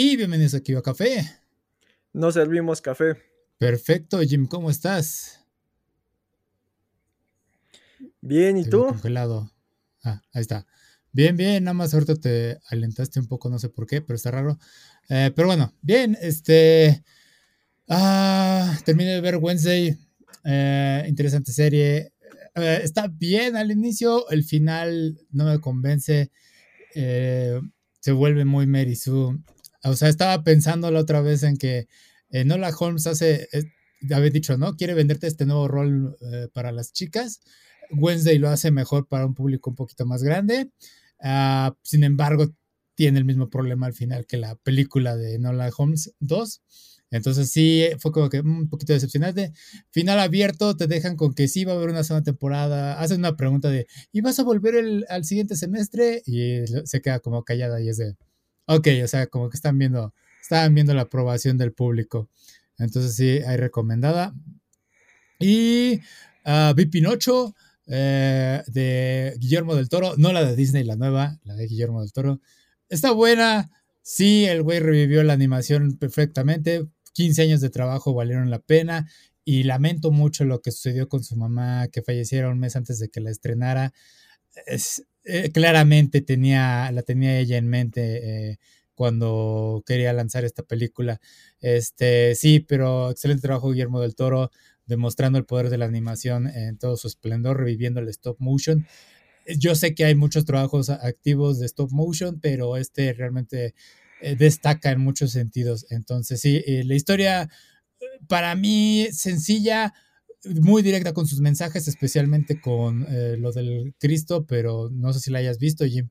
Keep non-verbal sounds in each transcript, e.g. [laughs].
y bienvenidos aquí a Café. Nos servimos café. Perfecto, Jim, ¿cómo estás? Bien, ¿y tú? Congelado. Ah, ahí está. Bien, bien, nada más ahorita te alentaste un poco, no sé por qué, pero está raro. Eh, pero bueno, bien, este. Ah, terminé de ver Wednesday. Eh, interesante serie. Eh, está bien al inicio, el final no me convence. se vuelve muy Mary Sue. O sea, estaba pensando la otra vez en que Nola Holmes hace, había dicho, ¿no? Quiere venderte este nuevo rol para las chicas. Wednesday lo hace mejor para un público un poquito más grande. Ah, sin embargo, tiene el mismo problema al final que la película de Nola Holmes 2. Entonces sí, fue como que un poquito decepcionante. Final abierto, te dejan con que sí va a haber una segunda temporada. Hacen una pregunta de, ¿y vas a volver al siguiente semestre? Y se queda como callada y es de, ok, o sea, como que están viendo, estaban viendo la aprobación del público. Entonces sí, hay recomendada. Y uh, vi Pinocho. Eh, de Guillermo del Toro, no la de Disney, la nueva, la de Guillermo del Toro. Está buena, sí, el güey revivió la animación perfectamente, 15 años de trabajo valieron la pena y lamento mucho lo que sucedió con su mamá, que falleciera un mes antes de que la estrenara. Es, eh, claramente tenía, la tenía ella en mente. Eh, cuando quería lanzar esta película. Este, sí, pero excelente trabajo Guillermo del Toro demostrando el poder de la animación en todo su esplendor, reviviendo el stop motion. Yo sé que hay muchos trabajos activos de stop motion, pero este realmente eh, destaca en muchos sentidos. Entonces, sí, la historia para mí sencilla, muy directa con sus mensajes, especialmente con eh, lo del Cristo, pero no sé si la hayas visto, Jim.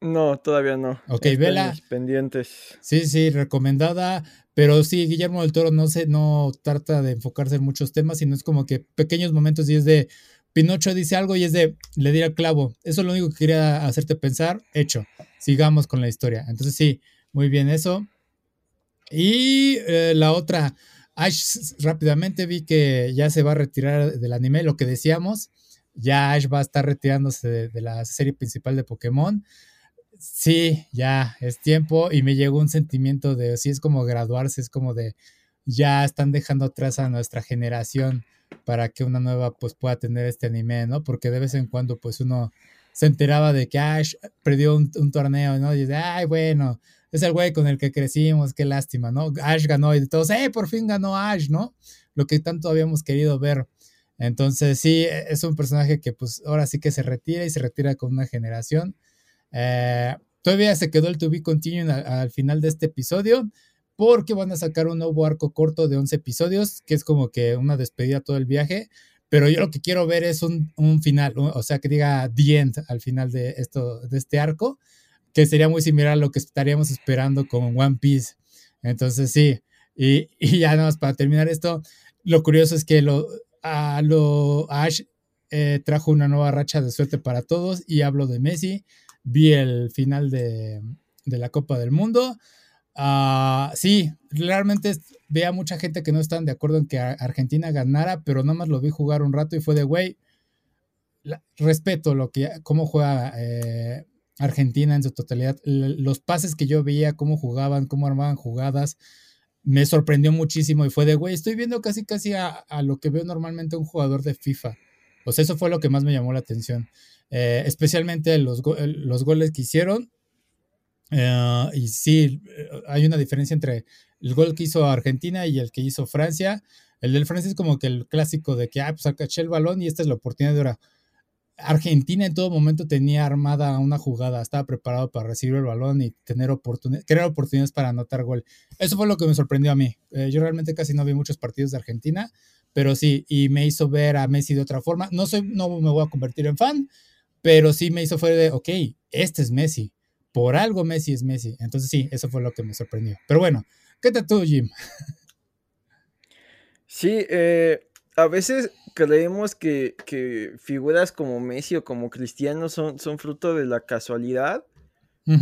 No, todavía no. Ok, vela. Pendientes. Sí, sí, recomendada. Pero sí, Guillermo del Toro no se, no trata de enfocarse en muchos temas, sino es como que pequeños momentos y es de Pinocho dice algo y es de le di al clavo. Eso es lo único que quería hacerte pensar. Hecho. Sigamos con la historia. Entonces sí, muy bien eso. Y eh, la otra, Ash rápidamente vi que ya se va a retirar del anime, lo que decíamos. Ya Ash va a estar retirándose de la serie principal de Pokémon sí, ya es tiempo y me llegó un sentimiento de, sí, es como graduarse, es como de, ya están dejando atrás a nuestra generación para que una nueva pues pueda tener este anime, ¿no? Porque de vez en cuando pues uno se enteraba de que Ash perdió un, torneo, ¿no? Y dice, ay, bueno, es el güey con el que crecimos, qué lástima, ¿no? Ash ganó y todos, ¡eh, por fin ganó Ash, ¿no? Lo que tanto habíamos querido ver. Entonces, sí, es un personaje que pues ahora sí que se retira y se retira con una generación. Eh, todavía se quedó el to be continuing al, final de este episodio porque van a sacar un nuevo arco corto de 11 episodios, que es como que una despedida todo el viaje. Pero yo lo que quiero ver es un, final, o sea, que diga The End al final de, esto, de este arco, que sería muy similar a lo que estaríamos esperando con One Piece. Entonces, sí, y, ya nada más para terminar esto, lo curioso es que lo, lo, Ash eh, trajo una nueva racha de suerte para todos, y hablo de Messi vi el final de, la Copa del Mundo. Ah, sí, realmente ve a mucha gente que no están de acuerdo en que Argentina ganara, pero nada más lo vi jugar un rato y fue de, güey, respeto lo que, cómo juega eh, Argentina en su totalidad. los pases que yo veía, cómo jugaban, cómo armaban jugadas, me sorprendió muchísimo y fue de, güey, estoy viendo casi casi a, lo que veo normalmente un jugador de FIFA. Sea, eso fue lo que más me llamó la atención. Eh, especialmente los, los, goles que hicieron. Eh, y sí, hay una diferencia entre el gol que hizo Argentina y el que hizo Francia. El del Francia es como que el clásico de que, ah, pues acaché el balón y esta es la oportunidad de ahora. Argentina en todo momento tenía armada una jugada, estaba preparado para recibir el balón y tener oportunidades, crear oportunidades para anotar gol. Eso fue lo que me sorprendió a mí. Eh, yo realmente casi no vi muchos partidos de Argentina, pero sí, y me hizo ver a Messi de otra forma. No soy, no me voy a convertir en fan, pero sí me hizo fue de, ok, este es Messi. Por algo Messi es Messi. Entonces sí, eso fue lo que me sorprendió. Pero bueno, ¿qué tal tú, Jim? Sí, eh, a veces creemos que, figuras como Messi o como Cristiano son, son fruto de la casualidad,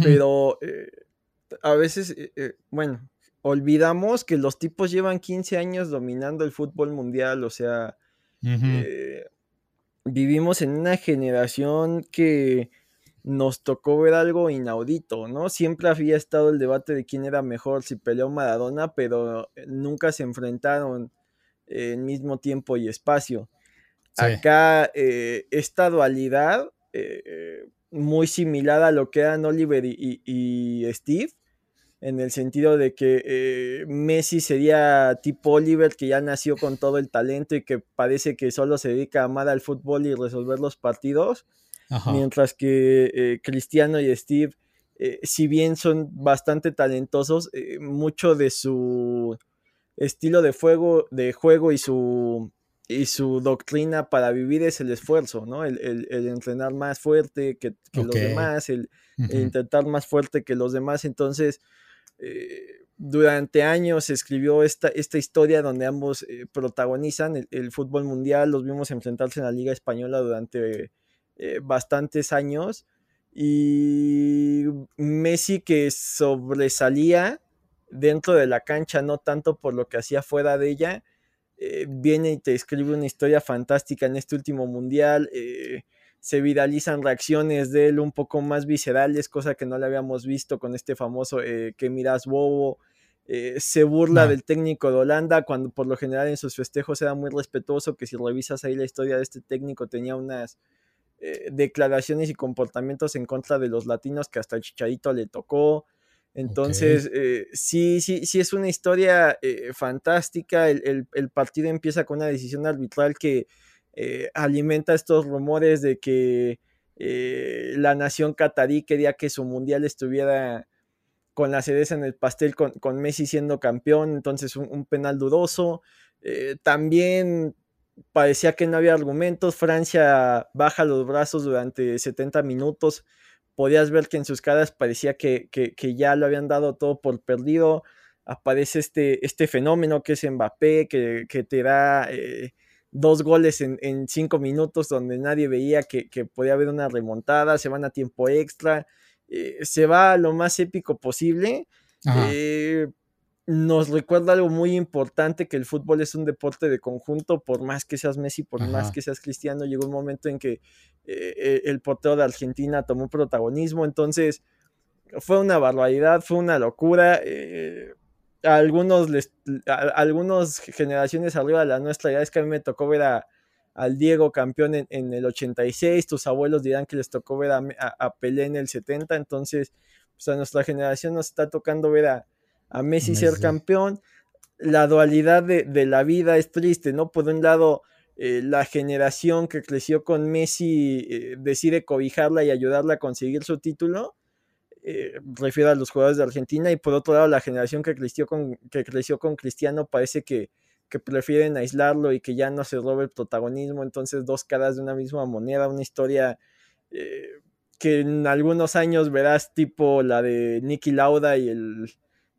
pero eh, a veces, eh, bueno, olvidamos que los tipos llevan 15 años dominando el fútbol mundial, o sea, vivimos en una generación que nos tocó ver algo inaudito, ¿no? Siempre había estado el debate de quién era mejor, si peleó Maradona, pero nunca se enfrentaron en mismo tiempo y espacio. Acá eh, esta dualidad, eh, muy similar a lo que eran Oliver y, Steve, en el sentido de que eh, Messi sería tipo Oliver, que ya nació con todo el talento y que parece que solo se dedica a amar al fútbol y resolver los partidos, mientras que Cristiano y Steve, si bien son bastante talentosos, mucho de su estilo de, fuego, de juego y su, y su doctrina para vivir es el esfuerzo, ¿no? El, entrenar más fuerte que, los demás, el, intentar más fuerte que los demás. Entonces, eh, durante años se escribió esta, esta historia donde ambos eh, protagonizan el, fútbol mundial, los vimos enfrentarse en la Liga Española durante eh, bastantes años. Y Messi que sobresalía dentro de la cancha, no tanto por lo que hacía fuera de ella, eh, viene y te escribe una historia fantástica en este último mundial. Eh, se viralizan reacciones de él un poco más viscerales, cosa que no le habíamos visto con este famoso eh, que miras bobo. se burla del técnico de Holanda cuando por lo general en sus festejos era muy respetuoso, que si revisas ahí la historia de este técnico tenía unas declaraciones y comportamientos en contra de los latinos que hasta el Chicharito le tocó. Entonces, eh, sí, sí, sí es una historia eh, fantástica. El, partido empieza con una decisión arbitral que eh, alimenta estos rumores de que la nación catarí quería que su mundial estuviera con la cereza en el pastel, con, Messi siendo campeón, entonces un, un penal dudoso. también parecía que no había argumentos. Francia baja los brazos durante 70 minutos podías ver que en sus caras parecía que, ya lo habían dado todo por perdido. Aparece este, este fenómeno que es Mbappé, que, te da eh, dos goles en, cinco minutos donde nadie veía que, podía haber una remontada, se van a tiempo extra, eh, se va a lo más épico posible nos recuerda algo muy importante, que el fútbol es un deporte de conjunto, por más que seas Messi, por más que seas Cristiano, llegó un momento en que eh, eh, el portero de Argentina tomó protagonismo, entonces fue una barbaridad, fue una locura. Eh, a algunos, les, algunos generaciones arriba de la nuestra, ya es que a mí me tocó ver a, al Diego campeón en, el 86, tus abuelos dirán que les tocó ver a, a Pelé en el 70, entonces pues a nuestra generación nos está tocando ver a a Messi, ser campeón. La dualidad de, la vida es triste, ¿no? Por un lado, eh, la generación que creció con Messi eh, decide cobijarla y ayudarla a conseguir su título. Eh, refiero a los jugadores de Argentina. Y por otro lado, la generación que creció con, que creció con Cristiano parece que, que prefieren aislarlo y que ya no se robe el protagonismo. Entonces, dos caras de una misma moneda, una historia que en algunos años verás tipo la de Nicky Lauda y el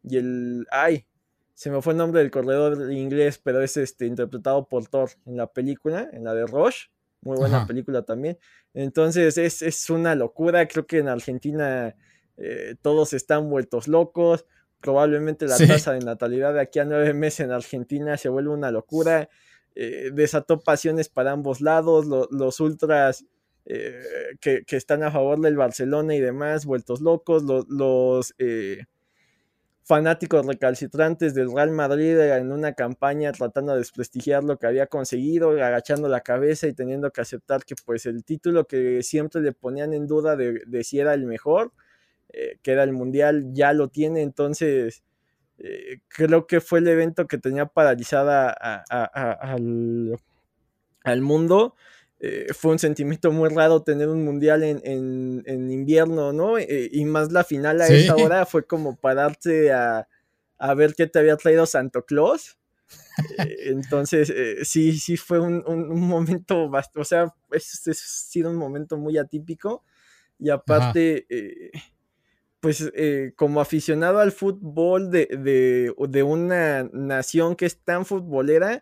y el. ¡Ay! Se me fue el nombre del corredor inglés, pero es este, interpretado por Thor en la película, en la de Rush. Muy buena película también. Entonces es, una locura. Creo que en Argentina eh, todos están vueltos locos. Probablemente la tasa de natalidad de aquí a nueve meses en Argentina se vuelve una locura. Eh, desató pasiones para ambos lados. los ultras eh, que, están a favor del Barcelona y demás, vueltos locos. los, los fanáticos recalcitrantes del Real Madrid en una campaña tratando de desprestigiar lo que había conseguido, agachando la cabeza y teniendo que aceptar que pues el título que siempre le ponían en duda de, si era el mejor, eh, que era el Mundial, ya lo tiene, entonces eh, creo que fue el evento que tenía paralizada al, al mundo eh, fue un sentimiento muy raro tener un mundial en, invierno, ¿no? Eh, y más la final a esa hora fue como pararte a, a, ver qué te había traído Santo Claus. Eh, entonces, sí, sí fue un, momento, o sea, es, ha sido un momento muy atípico. Y aparte, pues como aficionado al fútbol de, de una nación que es tan futbolera,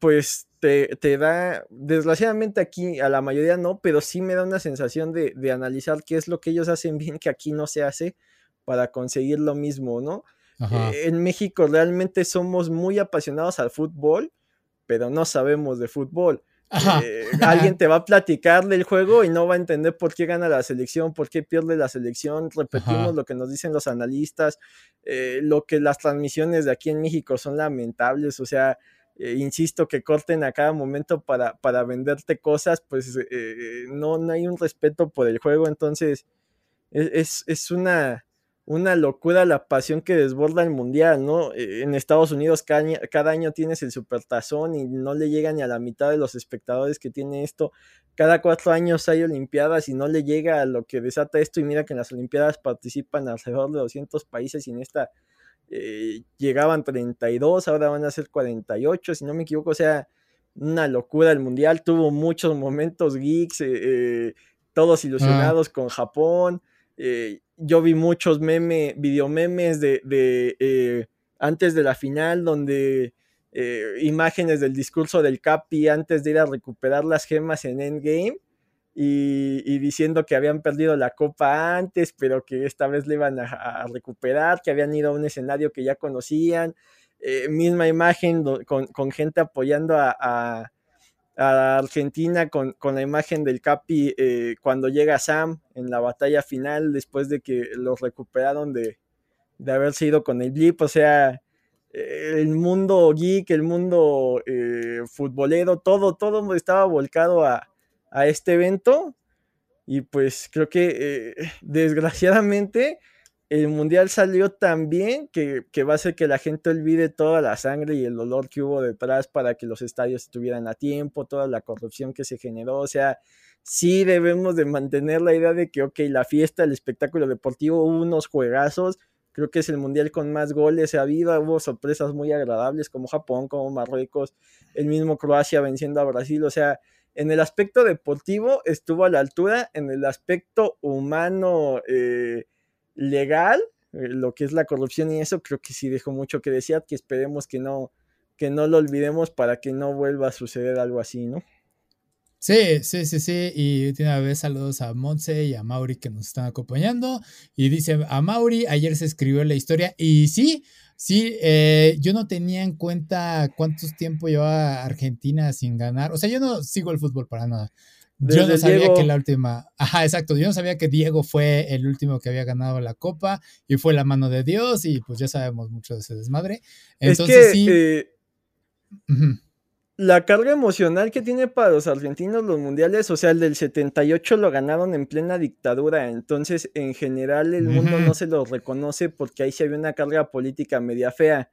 pues te, da, desgraciadamente aquí a la mayoría no, pero sí me da una sensación de, analizar qué es lo que ellos hacen bien que aquí no se hace para conseguir lo mismo, ¿no? Eh, en México realmente somos muy apasionados al fútbol, pero no sabemos de fútbol. eh, [laughs] alguien te va a platicar del juego y no va a entender por qué gana la selección, por qué pierde la selección. Repetimos lo que nos dicen los analistas, eh, lo que las transmisiones de aquí en México son lamentables, o sea, eh, insisto que corten a cada momento para, para venderte cosas, pues no, no hay un respeto por el juego, entonces es, es una una locura la pasión que desborda el mundial, ¿no? Eh, en Estados Unidos cada, año tienes el supertazón y no le llega ni a la mitad de los espectadores que tiene esto. Cada cuatro años hay Olimpiadas y no le llega a lo que desata esto. Y mira que en las Olimpiadas participan alrededor de 200 países y en esta eh, llegaban 32, ahora van a ser 48, si no me equivoco. O sea, una locura el mundial. Tuvo muchos momentos geeks, eh, todos ilusionados con Japón. Eh, yo vi muchos memes, videomemes de, de eh, antes de la final, donde eh, imágenes del discurso del Capi antes de ir a recuperar las gemas en Endgame. Y, diciendo que habían perdido la copa antes, pero que esta vez le iban a, recuperar, que habían ido a un escenario que ya conocían. misma imagen con, gente apoyando a Argentina con, la imagen del Capi eh, cuando llega Sam en la batalla final después de que los recuperaron de, de haberse ido con el Blip. O sea, eh, el mundo geek, el mundo eh, futbolero, todo, todo estaba volcado a, a, este evento. Y pues creo que desgraciadamente el mundial salió tan bien que, va a hacer que la gente olvide toda la sangre y el dolor que hubo detrás para que los estadios estuvieran a tiempo, toda la corrupción que se generó. O sea, sí debemos de mantener la idea de que, ok, la fiesta, el espectáculo deportivo, hubo unos juegazos. Creo que es el mundial con más goles ha habido. Hubo sorpresas muy agradables como Japón, como Marruecos, el mismo Croacia venciendo a Brasil. O sea, en el aspecto deportivo estuvo a la altura, en el aspecto humano. Eh, legal, eh, lo que es la corrupción y eso, creo que sí dejó mucho que decir, que esperemos que no, que no lo olvidemos para que no vuelva a suceder algo así, ¿no? Sí, sí, sí, sí. Y de una vez saludos a Monse y a Mauri que nos están acompañando. Y dice a Mauri, ayer se escribió la historia. Y sí, sí, eh, yo no tenía en cuenta cuántos tiempo llevaba Argentina sin ganar. O sea, yo no sigo el fútbol para nada yo no sabía que la última, ajá, exacto, yo no sabía que Diego fue el último que había ganado la copa y fue la mano de Dios y pues ya sabemos mucho de ese desmadre. Entonces sí. Eh, la carga emocional que tiene para los argentinos los mundiales, o sea, el del 78 lo ganaron en plena dictadura, entonces en general el mundo no se lo reconoce porque ahí se había una carga política media fea.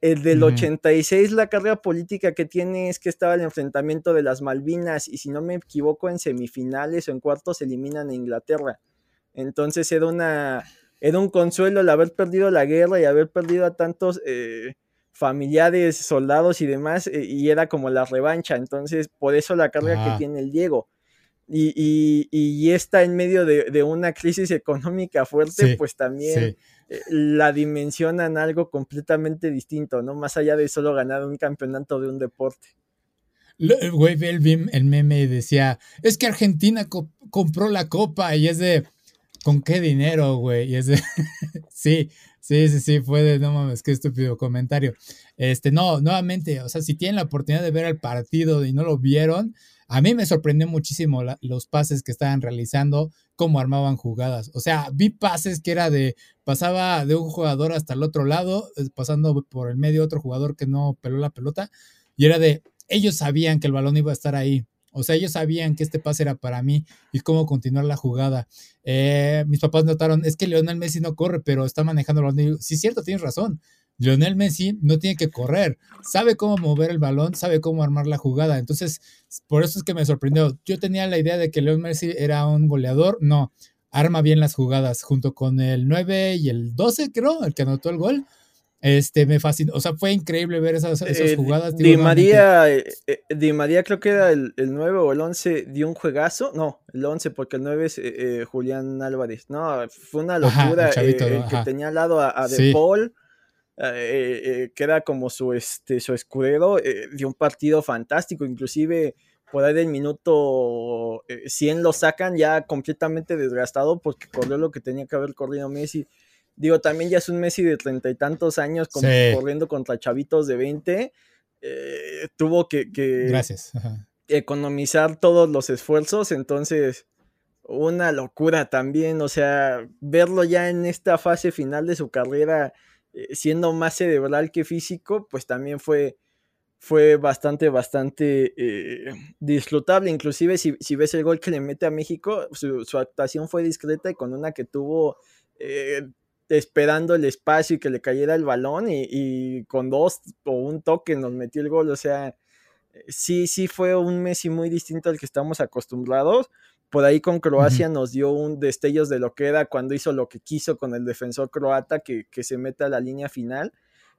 El del 86, la carga política que tiene es que estaba el enfrentamiento de las Malvinas y si no me equivoco en semifinales o en cuartos eliminan a Inglaterra. Entonces era una era un consuelo el haber perdido la guerra y haber perdido a tantos eh, familiares, soldados y demás, eh, y era como la revancha. Entonces, por eso la carga que tiene el Diego. Y, y, está en medio de, una crisis económica fuerte, pues también eh, la dimensionan algo completamente distinto, ¿no? Más allá de solo ganar un campeonato de un deporte. Güey, el, el meme decía, es que Argentina compró la copa y es de, ¿con qué dinero, güey? Y es de, [laughs] sí, sí, sí, sí, fue de, no mames, qué estúpido comentario. Este, no, nuevamente, o sea, si tienen la oportunidad de ver el partido y no lo vieron, a mí me sorprendió muchísimo los pases que estaban realizando, cómo armaban jugadas. O sea, vi pases que era de, pasaba de un jugador hasta el otro lado, eh, pasando por el medio otro jugador que no peló la pelota, y era de, ellos sabían que el balón iba a estar ahí. O sea, ellos sabían que este pase era para mí y cómo continuar la jugada. Eh, mis papás notaron, es que Leonel Messi no corre, pero está manejando el balón. sí, cierto, tienes razón. Lionel Messi no tiene que correr, sabe cómo mover el balón, sabe cómo armar la jugada. Entonces, por eso es que me sorprendió. Yo tenía la idea de que Lionel Messi era un goleador, no, arma bien las jugadas junto con el 9 y el 12, creo, el que anotó el gol. Este, me fascinó, o sea, fue increíble ver esas, eh, jugadas. Di María, eh, eh, Di María creo que era el, el, 9 o el 11, dio un juegazo, no, el 11 porque el 9 es Julián Álvarez, no, fue una locura, el, que tenía al lado a, De Paul, eh, eh, que era como su, este, su escudero, eh, dio un partido fantástico, inclusive por ahí del minuto 100 lo sacan ya completamente desgastado porque corrió lo que tenía que haber corrido Messi. Digo, también ya es un Messi de treinta y tantos años corriendo contra chavitos de 20. tuvo que... Gracias. economizar todos los esfuerzos, entonces una locura también, o sea, verlo ya en esta fase final de su carrera eh, siendo más cerebral que físico, pues también fue, fue bastante, bastante eh, disfrutable. Inclusive si, ves el gol que le mete a México, su, actuación fue discreta y con una que tuvo eh, esperando el espacio y que le cayera el balón y, y, con dos o un toque nos metió el gol. O sea, sí, sí fue un Messi muy distinto al que estamos acostumbrados. Por ahí con Croacia nos dio un destellos de lo que era cuando hizo lo que quiso con el defensor croata que, se meta a la línea final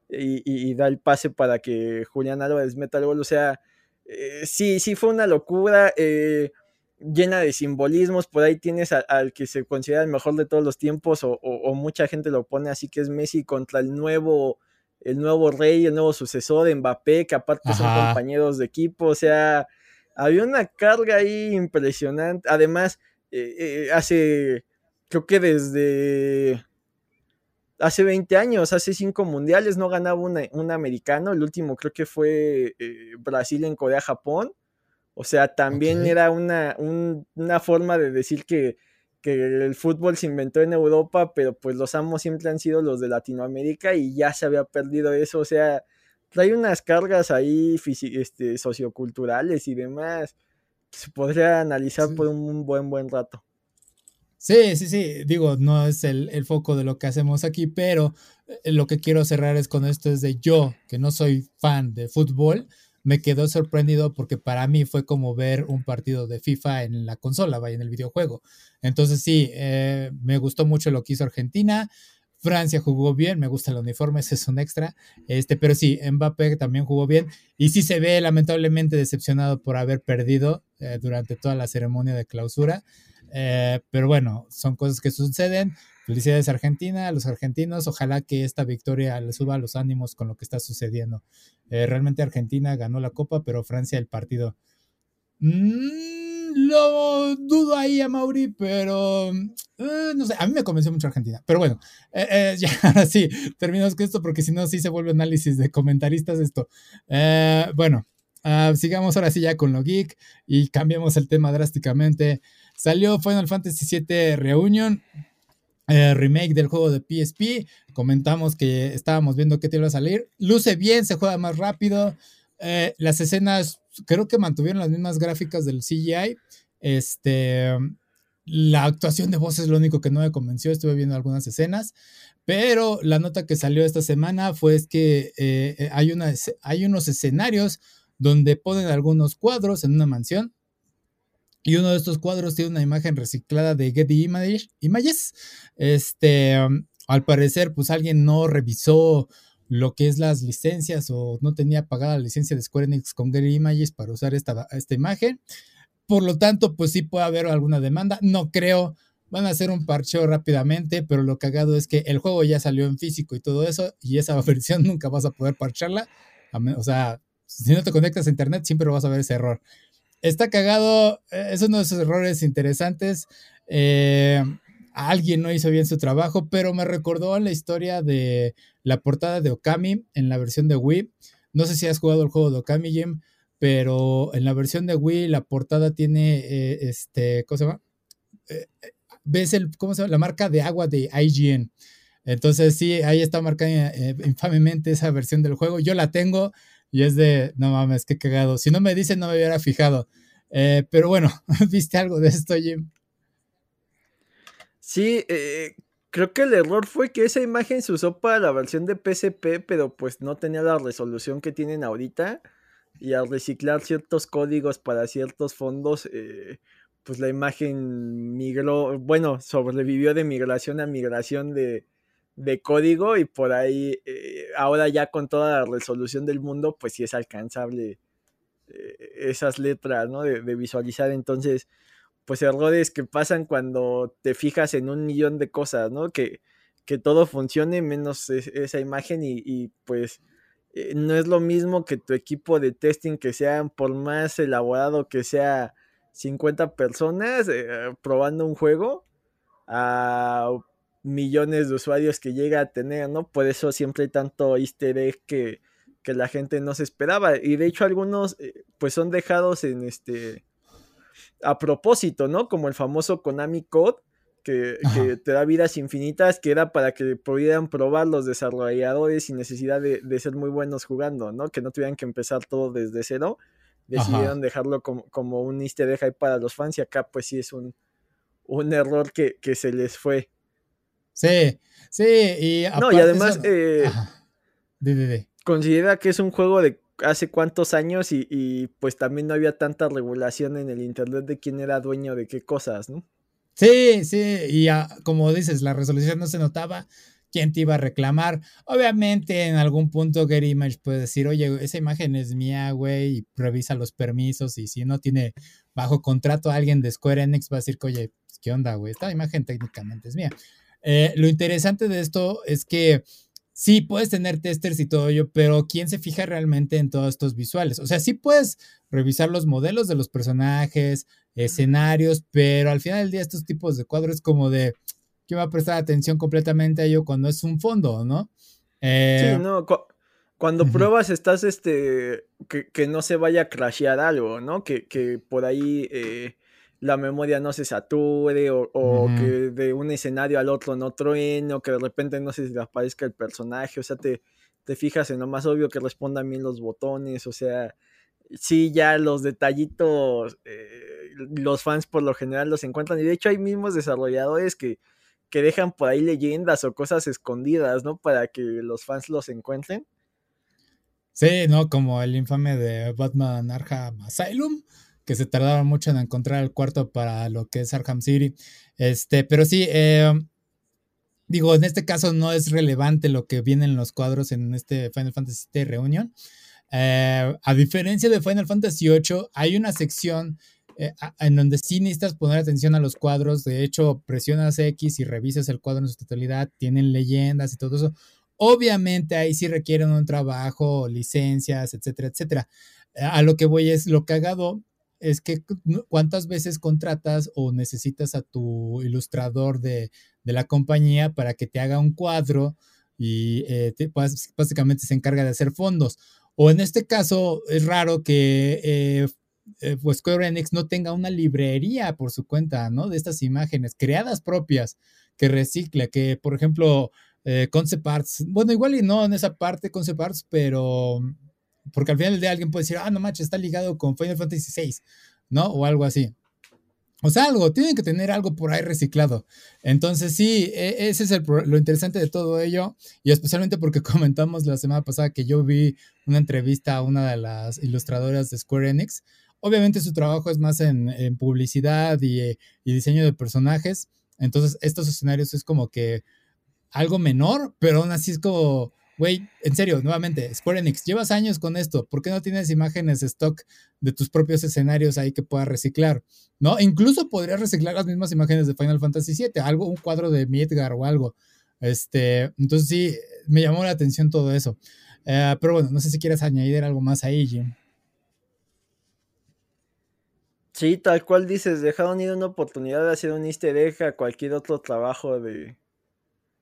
y, da el pase para que Julián Álvarez meta el gol. O sea, eh, sí, sí fue una locura eh, llena de simbolismos. Por ahí tienes al que se considera el mejor de todos los tiempos o, mucha gente lo pone así que es Messi contra el nuevo el nuevo rey, el nuevo sucesor de Mbappé, que aparte son compañeros de equipo, o sea, había una carga ahí impresionante. Además, eh, eh, hace, creo que desde hace 20 años, hace 5 mundiales, no ganaba un americano. El último creo que fue eh, Brasil en Corea-Japón. O sea, también era una, una, forma de decir que, que, el fútbol se inventó en Europa, pero pues los amos siempre han sido los de Latinoamérica y ya se había perdido eso. O sea, trae unas cargas ahí este, socioculturales y demás que se podría analizar por un buen, buen rato. Sí, sí, sí, digo, no es el, foco de lo que hacemos aquí, pero eh, lo que quiero cerrar es con esto, es de yo, que no soy fan de fútbol, me quedó sorprendido porque para mí fue como ver un partido de FIFA en la consola, vaya, en el videojuego. Entonces sí, eh, me gustó mucho lo que hizo Argentina, Francia jugó bien, me gusta el uniforme, [laughs] ese es un extra. Este, pero sí, Mbappé también jugó bien. Y sí se ve lamentablemente decepcionado por haber perdido eh, durante toda la ceremonia de clausura. Eh, pero bueno, son cosas que suceden. Felicidades Argentina, a los argentinos. Ojalá que esta victoria le suba los ánimos con lo que está sucediendo. Eh, realmente Argentina ganó la copa, pero Francia el partido. Mm, lo dudo ahí a Mauri, pero eh, no sé, a mí me convenció mucho Argentina. Pero bueno, eh, [laughs] ya ahora sí, terminamos con esto porque si no, sí se vuelve análisis de comentaristas esto. bueno, ah, sigamos ahora sí ya con lo geek y cambiamos el tema drásticamente. Salió Final Fantasy VII Reunion. Remake del juego de PSP. Comentamos que estábamos viendo qué te iba a salir. Luce bien, se juega más rápido. las escenas creo que mantuvieron las mismas gráficas del CGI. Este, la actuación de voz es lo único que no me convenció. Estuve viendo algunas escenas, pero la nota que salió esta semana fue que eh, eh, hay, una, hay unos escenarios donde ponen algunos cuadros en una mansión. Y uno de estos cuadros tiene una imagen reciclada de Getty Images. Este, al parecer, pues alguien no revisó lo que es las licencias o no tenía pagada la licencia de Square Enix con Getty Images para usar esta, esta imagen. Por lo tanto, pues sí puede haber alguna demanda. No creo, van a hacer un parcheo rápidamente, pero lo cagado es que el juego ya salió en físico y todo eso, y esa [laughs] versión nunca vas a poder parcharla. O sea, si no te conectas a internet, siempre vas a ver ese error. Está cagado, eh, es uno de esos errores interesantes. Eh, alguien no hizo bien su trabajo, pero me recordó la historia de la portada de Okami en la versión de Wii. No sé si has jugado el juego de Okami, Jim, pero en la versión de Wii la portada tiene, eh, este, ¿cómo se llama? ¿Ves el, cómo se llama? La marca de agua de IGN. Entonces sí, ahí está marcada infamemente esa versión del juego. Yo la tengo y es de, no mames, qué cagado. Si no me dicen, no me hubiera fijado. pero bueno, [laughs] ¿viste algo de esto, Jim? Sí, eh, creo que el error fue que esa imagen se usó para la versión de PSP, pero pues no tenía la resolución que tienen ahorita. Y al reciclar ciertos códigos para ciertos fondos, eh, pues la imagen migró, bueno, sobrevivió de migración a migración de, código y por ahí eh, ahora ya con toda la resolución del mundo, pues sí es alcanzable esas letras, ¿no? De, de, visualizar. Entonces, pues errores que pasan cuando te fijas en un millón de cosas, ¿no? Que, que todo funcione menos esa imagen y, pues eh, no es lo mismo que tu equipo de testing que sea por más elaborado que sea 50 personas eh, probando un juego a millones de usuarios que llega a tener, ¿no? Por eso siempre hay tanto easter egg que, que la gente no se esperaba. Y de hecho algunos eh, pues son dejados en este a propósito, ¿no? Como el famoso Konami Code, que, te da vidas infinitas, que era para que pudieran probar los desarrolladores sin necesidad de, ser muy buenos jugando, ¿no? Que no tuvieran que empezar todo desde cero. Decidieron dejarlo como, un easter egg ahí para los fans y acá pues sí es un, un error que, se les fue. Sí, sí, y... No, y además... Eh, considera que es un juego de hace cuántos años y, pues también no había tanta regulación en el internet de quién era dueño de qué cosas, ¿no? Sí, sí, y como dices, la resolución no se notaba, quién te iba a reclamar. Obviamente en algún punto Gary Image puede decir, oye, esa imagen es mía, güey, y revisa los permisos y si no tiene bajo contrato a alguien de Square Enix va a decir que, oye, pues, ¿qué onda, güey? Esta imagen técnicamente es mía. Eh, lo interesante de esto es que sí puedes tener testers y todo ello, pero ¿quién se fija realmente en todos estos visuales? O sea, sí puedes revisar los modelos de los personajes, escenarios, pero al final del día estos tipos de cuadros como de, ¿quién va a prestar atención completamente a ello cuando es un fondo, no? sí, eh, no, cuando pruebas estás, este, que, no se vaya a crashear algo, ¿no? Que, que por ahí... Eh, la memoria no se sature o, que de un escenario al otro no truene o que de repente no se aparezca el personaje, o sea, te, te fijas en lo más obvio que respondan bien los botones, o sea, sí, ya los detallitos, eh, los fans por lo general los encuentran y de hecho hay mismos desarrolladores que, que dejan por ahí leyendas o cosas escondidas, ¿no? Para que los fans los encuentren. Sí, ¿no? Como el infame de Batman Arkham Asylum, que se tardaron mucho en encontrar el cuarto para lo que es Arkham City. Este, pero sí, eh, digo, en este caso no es relevante lo que viene en los cuadros en este Final Fantasy VII Reunion. Eh, a diferencia de Final Fantasy VIII, hay una sección eh, en donde sí necesitas poner atención a los cuadros. De hecho, presionas X y revisas el cuadro en su totalidad. Tienen leyendas y todo eso. Obviamente ahí sí requieren un trabajo, licencias, etcétera, etcétera. A lo que voy es lo cagado es que cuántas veces contratas o necesitas a tu ilustrador de, la compañía para que te haga un cuadro y eh, básicamente se encarga de hacer fondos. O en este caso es raro que eh, eh, pues Square Enix no tenga una librería por su cuenta, ¿no? De estas imágenes creadas propias que recicle, que por ejemplo Concept Arts, bueno, igual y no en esa parte Concept Arts, pero porque al final del día alguien puede decir, ah, no manches, está ligado con Final Fantasy VI, ¿no? O algo así. O sea, algo, tienen que tener algo por ahí reciclado. Entonces, sí, e, ese es lo interesante de todo ello. Y especialmente porque [laughs] comentamos la semana pasada que yo vi una entrevista a una de las ilustradoras de Square Enix. Obviamente su trabajo es más en, publicidad y, y, diseño de personajes. Entonces, estos escenarios es como que algo menor, pero aún así es como Güey, en serio, nuevamente, Square Enix, llevas años con esto, ¿por qué no tienes imágenes stock de tus propios escenarios ahí que puedas reciclar? ¿No? Incluso podrías reciclar las mismas imágenes de Final Fantasy VII, algo, un cuadro de Midgar o algo. Este, entonces sí, me llamó la atención todo eso. Eh, pero bueno, no sé si quieres añadir algo más ahí, Jim. Sí, tal cual dices, dejaron ir una oportunidad de hacer un easter egg a cualquier otro trabajo de,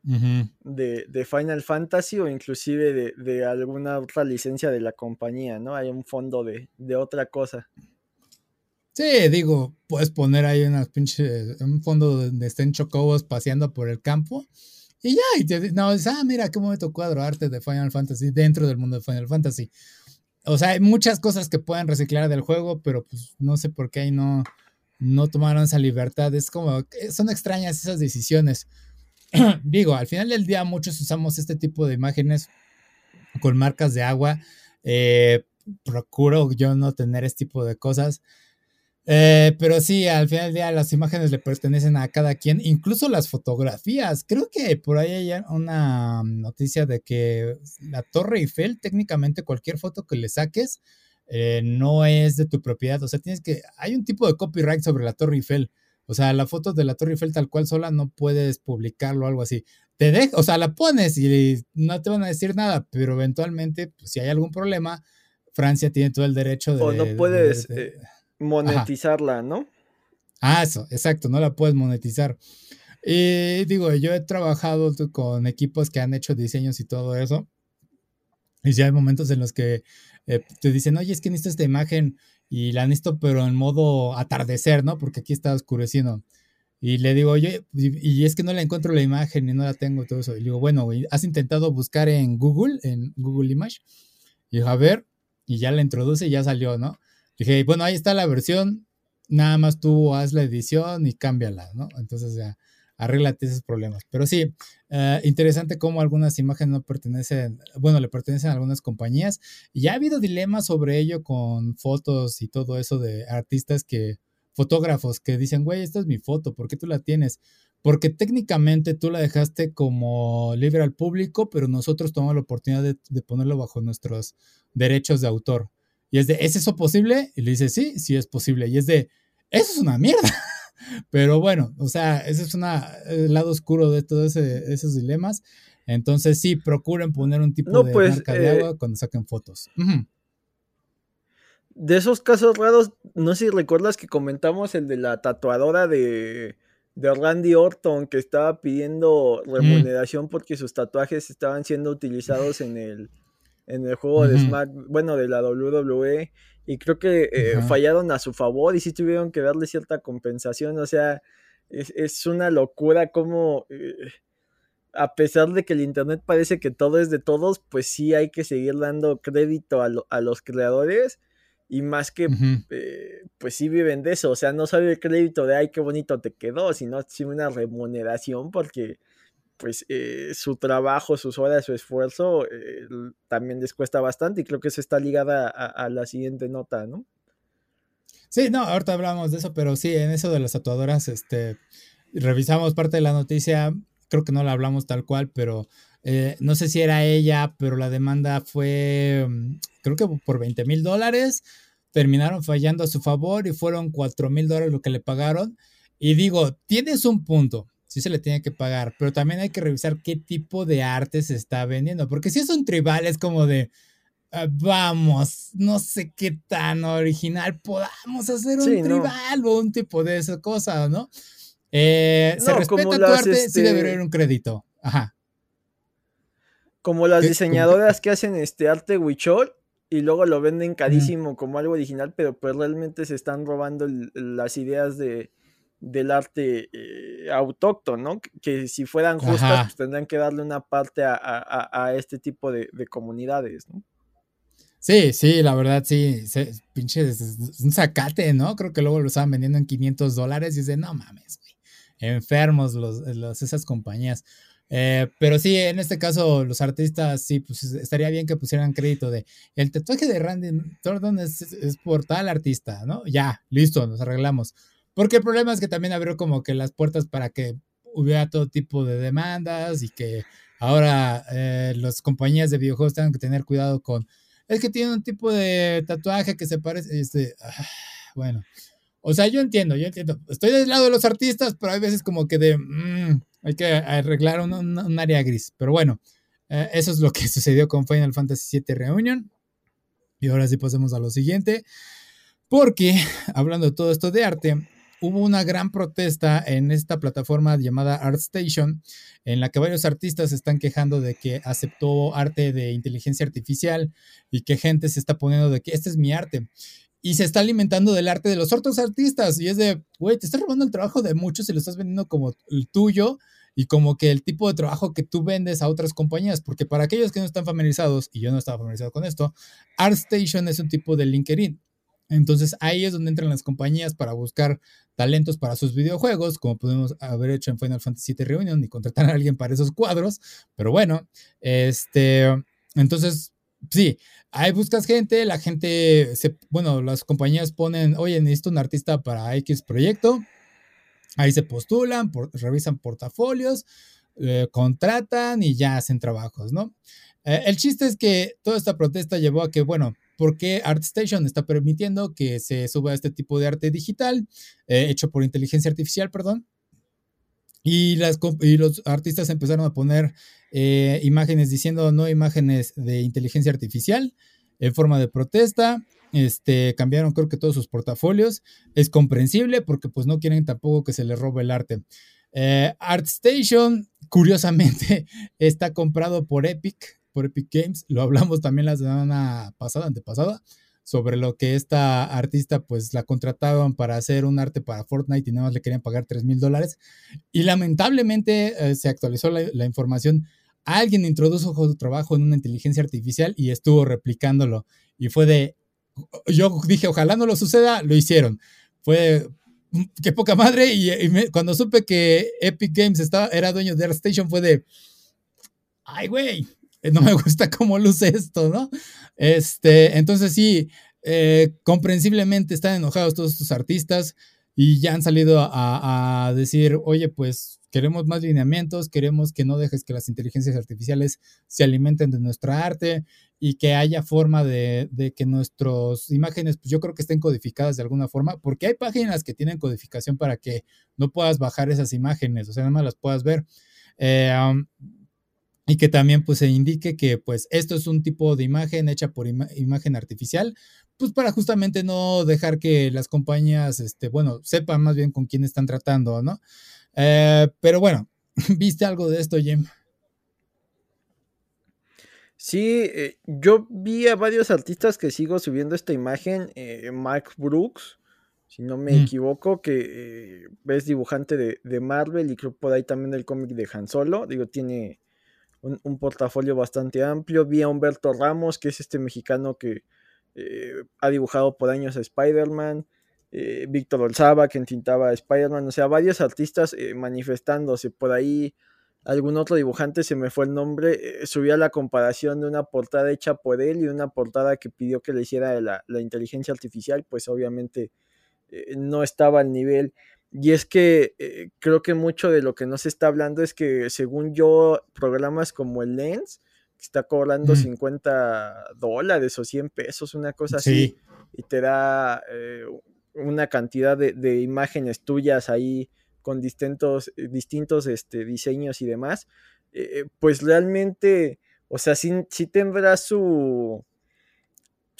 de, Final Fantasy o inclusive de, alguna otra licencia de la compañía, ¿no? Hay un fondo de, otra cosa. Sí, digo, puedes poner ahí unas pinches, un fondo donde estén chocobos paseando por el campo y ya, y te no, dices, ah, mira qué bonito cuadro arte de Final Fantasy dentro del mundo de Final Fantasy. O sea, hay muchas cosas que pueden reciclar del juego, pero pues no sé por qué ahí no, no tomaron esa libertad. Es como, son extrañas esas decisiones. [clears throat] digo, al final del día muchos usamos este tipo de imágenes con marcas de agua. Eh, procuro yo no tener este tipo de cosas. Eh, pero sí, al final del día las imágenes le pertenecen a cada quien, incluso las fotografías. Creo que por ahí hay una noticia de que la Torre Eiffel, técnicamente cualquier foto que le saques, eh, no es de tu propiedad. O sea, tienes que, hay un tipo de copyright sobre la Torre Eiffel. O sea, la foto de la Torre Eiffel tal cual sola no puedes publicarlo o algo así. Te deja, o sea, la pones y no te van a decir nada, pero eventualmente, pues, si hay algún problema, Francia tiene todo el derecho de... O no puedes eh, monetizarla, ¿no? Ah, eso, exacto, no la puedes monetizar. Y digo, yo he trabajado con equipos que han hecho diseños y todo eso. Y ya hay momentos en los que eh, te dicen, oye, es que necesito esta imagen y la necesito, pero en modo atardecer, ¿no? Porque aquí está oscureciendo. Y le digo, oye, y, es que no la encuentro la imagen y no la tengo, todo eso. Y le digo, bueno, ¿has intentado buscar en Google, en Google Image? Y dijo, a ver, y ya la introduce y ya salió, ¿no? dije, bueno, ahí está la versión, nada más tú haz la edición y cámbiala, ¿no? Entonces ya arréglate esos problemas. Pero sí, eh, interesante cómo algunas imágenes no pertenecen, bueno, le pertenecen a algunas compañías. Ya ha habido dilemas sobre ello con fotos y todo eso de artistas que, fotógrafos que dicen, güey, esta es mi foto, ¿por qué tú la tienes? Porque técnicamente tú la dejaste como libre al público, pero nosotros tomamos la oportunidad de, de ponerlo bajo nuestros derechos de autor. Y es de, ¿es eso posible? Y le dice, sí, sí es posible. Y es de, eso es una mierda. Pero bueno, o sea, ese es una, el lado oscuro de todos esos dilemas. Entonces sí, procuren poner un tipo de pues, marca de eh, agua cuando saquen fotos. De esos casos raros, no sé si recuerdas que comentamos el de la tatuadora de, de Randy Orton que estaba pidiendo mm. remuneración porque sus tatuajes estaban siendo utilizados en el, en el juego de Smack, bueno, de la WWE y creo que eh, fallaron a su favor y sí tuvieron que darle cierta compensación, o sea, es, una locura como, eh, a pesar de que el Internet parece que todo es de todos, pues sí hay que seguir dando crédito a, los creadores y más que, eh, pues sí viven de eso, o sea, no sabe el crédito de, ay, qué bonito te quedó, sino sí una remuneración porque pues eh, su trabajo, sus horas, su esfuerzo eh, también les cuesta bastante y creo que eso está ligada a, la siguiente nota, ¿no? Sí, no, ahorita hablamos de eso, pero sí, en eso de las tatuadoras, este, revisamos parte de la noticia, creo que no la hablamos tal cual, pero eh, no sé si era ella, pero la demanda fue, mm, creo que por 20 mil dólares, terminaron fallando a su favor y fueron 4 mil dólares lo que le pagaron. Y digo, tienes un punto, sí se le tiene que pagar, pero también hay que revisar qué tipo de arte se está vendiendo, porque si es un tribal es como de, ah, vamos, no sé qué tan original podamos hacer un tribal o un tipo de esa cosa, ¿no? Eh, se respeta tu arte, sí este debería haber un crédito, ajá. Como las diseñadoras que hacen este arte huichol y luego lo venden carísimo como algo original, pero pues realmente se están robando las ideas de, del arte eh, autóctono, que si fueran justas, pues tendrían que darle una parte a, este tipo de, comunidades, ¿no? Sí, sí, la verdad, sí, pinche, es un sacate, ¿no? Creo que luego lo estaban vendiendo en 500 dólares y dicen, no mames, güey, enfermos los, esas compañías. Eh, pero sí, en este caso, los artistas, sí, pues estaría bien que pusieran crédito de el tatuaje de Randy Thornton es, es por tal artista, ¿no? Ya, listo, nos arreglamos. Porque el problema es que también abrió como que las puertas para que hubiera todo tipo de demandas y que ahora eh, las compañías de videojuegos tengan que tener cuidado con, es que tiene un tipo de tatuaje que se parece, este, ah, bueno, o sea, yo entiendo, yo entiendo, estoy del lado de los artistas, pero hay veces como que de, mm, hay que arreglar un, área gris, pero bueno, eh, eso es lo que [laughs] sucedió con Final Fantasy VII Reunion. Y ahora sí pasemos a lo siguiente, porque [laughs] hablando de todo esto de arte, hubo una gran protesta en esta plataforma llamada ArtStation, en la que varios artistas están quejando de que aceptó arte de inteligencia artificial y que gente se está poniendo de que este es mi arte. Y se está alimentando del arte de los otros artistas. Y es de, güey, te estás robando el trabajo de muchos y lo estás vendiendo como el tuyo y como que el tipo de trabajo que tú vendes a otras compañías, porque para aquellos que no están familiarizados, y yo no estaba familiarizado con esto, ArtStation es un tipo de LinkedIn. Entonces ahí es donde entran las compañías para buscar talentos para sus videojuegos, como podemos haber hecho en Final Fantasy VII Reunion y contratar a alguien para esos cuadros. Pero bueno, este, entonces sí, ahí buscas gente, la gente, se, bueno, las compañías ponen, oye, necesito un artista para X proyecto. Ahí se postulan, revisan portafolios, contratan y ya hacen trabajos, ¿no? Eh, el chiste es que toda esta protesta llevó a que, bueno, porque ArtStation está permitiendo que se suba este tipo de arte digital, eh, hecho por inteligencia artificial, perdón. Y los artistas empezaron a poner eh, imágenes diciendo no imágenes de inteligencia artificial en forma de protesta. Este, cambiaron creo que todos sus portafolios. Es comprensible porque pues no quieren tampoco que se les robe el arte. Eh, ArtStation, curiosamente, [laughs] está comprado por Epic, por Epic Games. Lo hablamos también la semana pasada, antepasada, sobre lo que esta artista pues la contrataban para hacer un arte para Fortnite y nada más le querían pagar 3 mil dólares. Y lamentablemente eh, se actualizó la, información. Alguien introdujo su trabajo en una inteligencia artificial y estuvo replicándolo. Y fue de, yo dije, ojalá no lo suceda, lo hicieron. Fue, mm, qué poca madre. Y, cuando supe que Epic Games estaba, era dueño de AirStation, fue de, ay, güey, no me [laughs] gusta cómo luce esto, ¿no? Este, entonces sí, eh, comprensiblemente están enojados todos estos artistas y ya han salido a, decir, oye, pues queremos más lineamientos, queremos que no dejes que las inteligencias artificiales se alimenten de nuestra arte y que haya forma de, de que nuestras imágenes, pues yo creo que estén codificadas de alguna forma, porque hay páginas que tienen codificación para que no puedas bajar esas imágenes, o sea, nada más las puedas ver. Eh, y que también pues se indique que pues esto es un tipo de imagen hecha por imagen artificial, pues para justamente no dejar que las compañías, este, bueno, sepan más bien con quién están tratando, ¿no? Eh, pero bueno, [laughs] ¿viste algo de esto, Jim? Sí, eh, yo vi a varios artistas que sigo subiendo esta imagen, eh, Mike Brooks, si no me mm. equivoco, que es dibujante de, de, Marvel y creo por ahí también el cómic de Han Solo, digo, tiene un, portafolio bastante amplio. Vi a Humberto Ramos, que es este mexicano que eh, ha dibujado por años a Spider-Man. Eh, Víctor Olzaba, que entintaba a Spider-Man. O sea, varios artistas eh, manifestándose. Por ahí algún otro dibujante, se me fue el nombre, subía la comparación de una portada hecha por él y una portada que pidió que le hiciera la, la inteligencia artificial. Pues obviamente no estaba al nivel y es que eh, creo que mucho de lo que no se está hablando es que, según yo, programas como el Lens, que está cobrando 50 dólares o 100 pesos, una cosa así, y te da eh, una cantidad de, imágenes tuyas ahí con distintos, distintos este, diseños y demás, eh, pues realmente, o sea, sí, sí tendrá su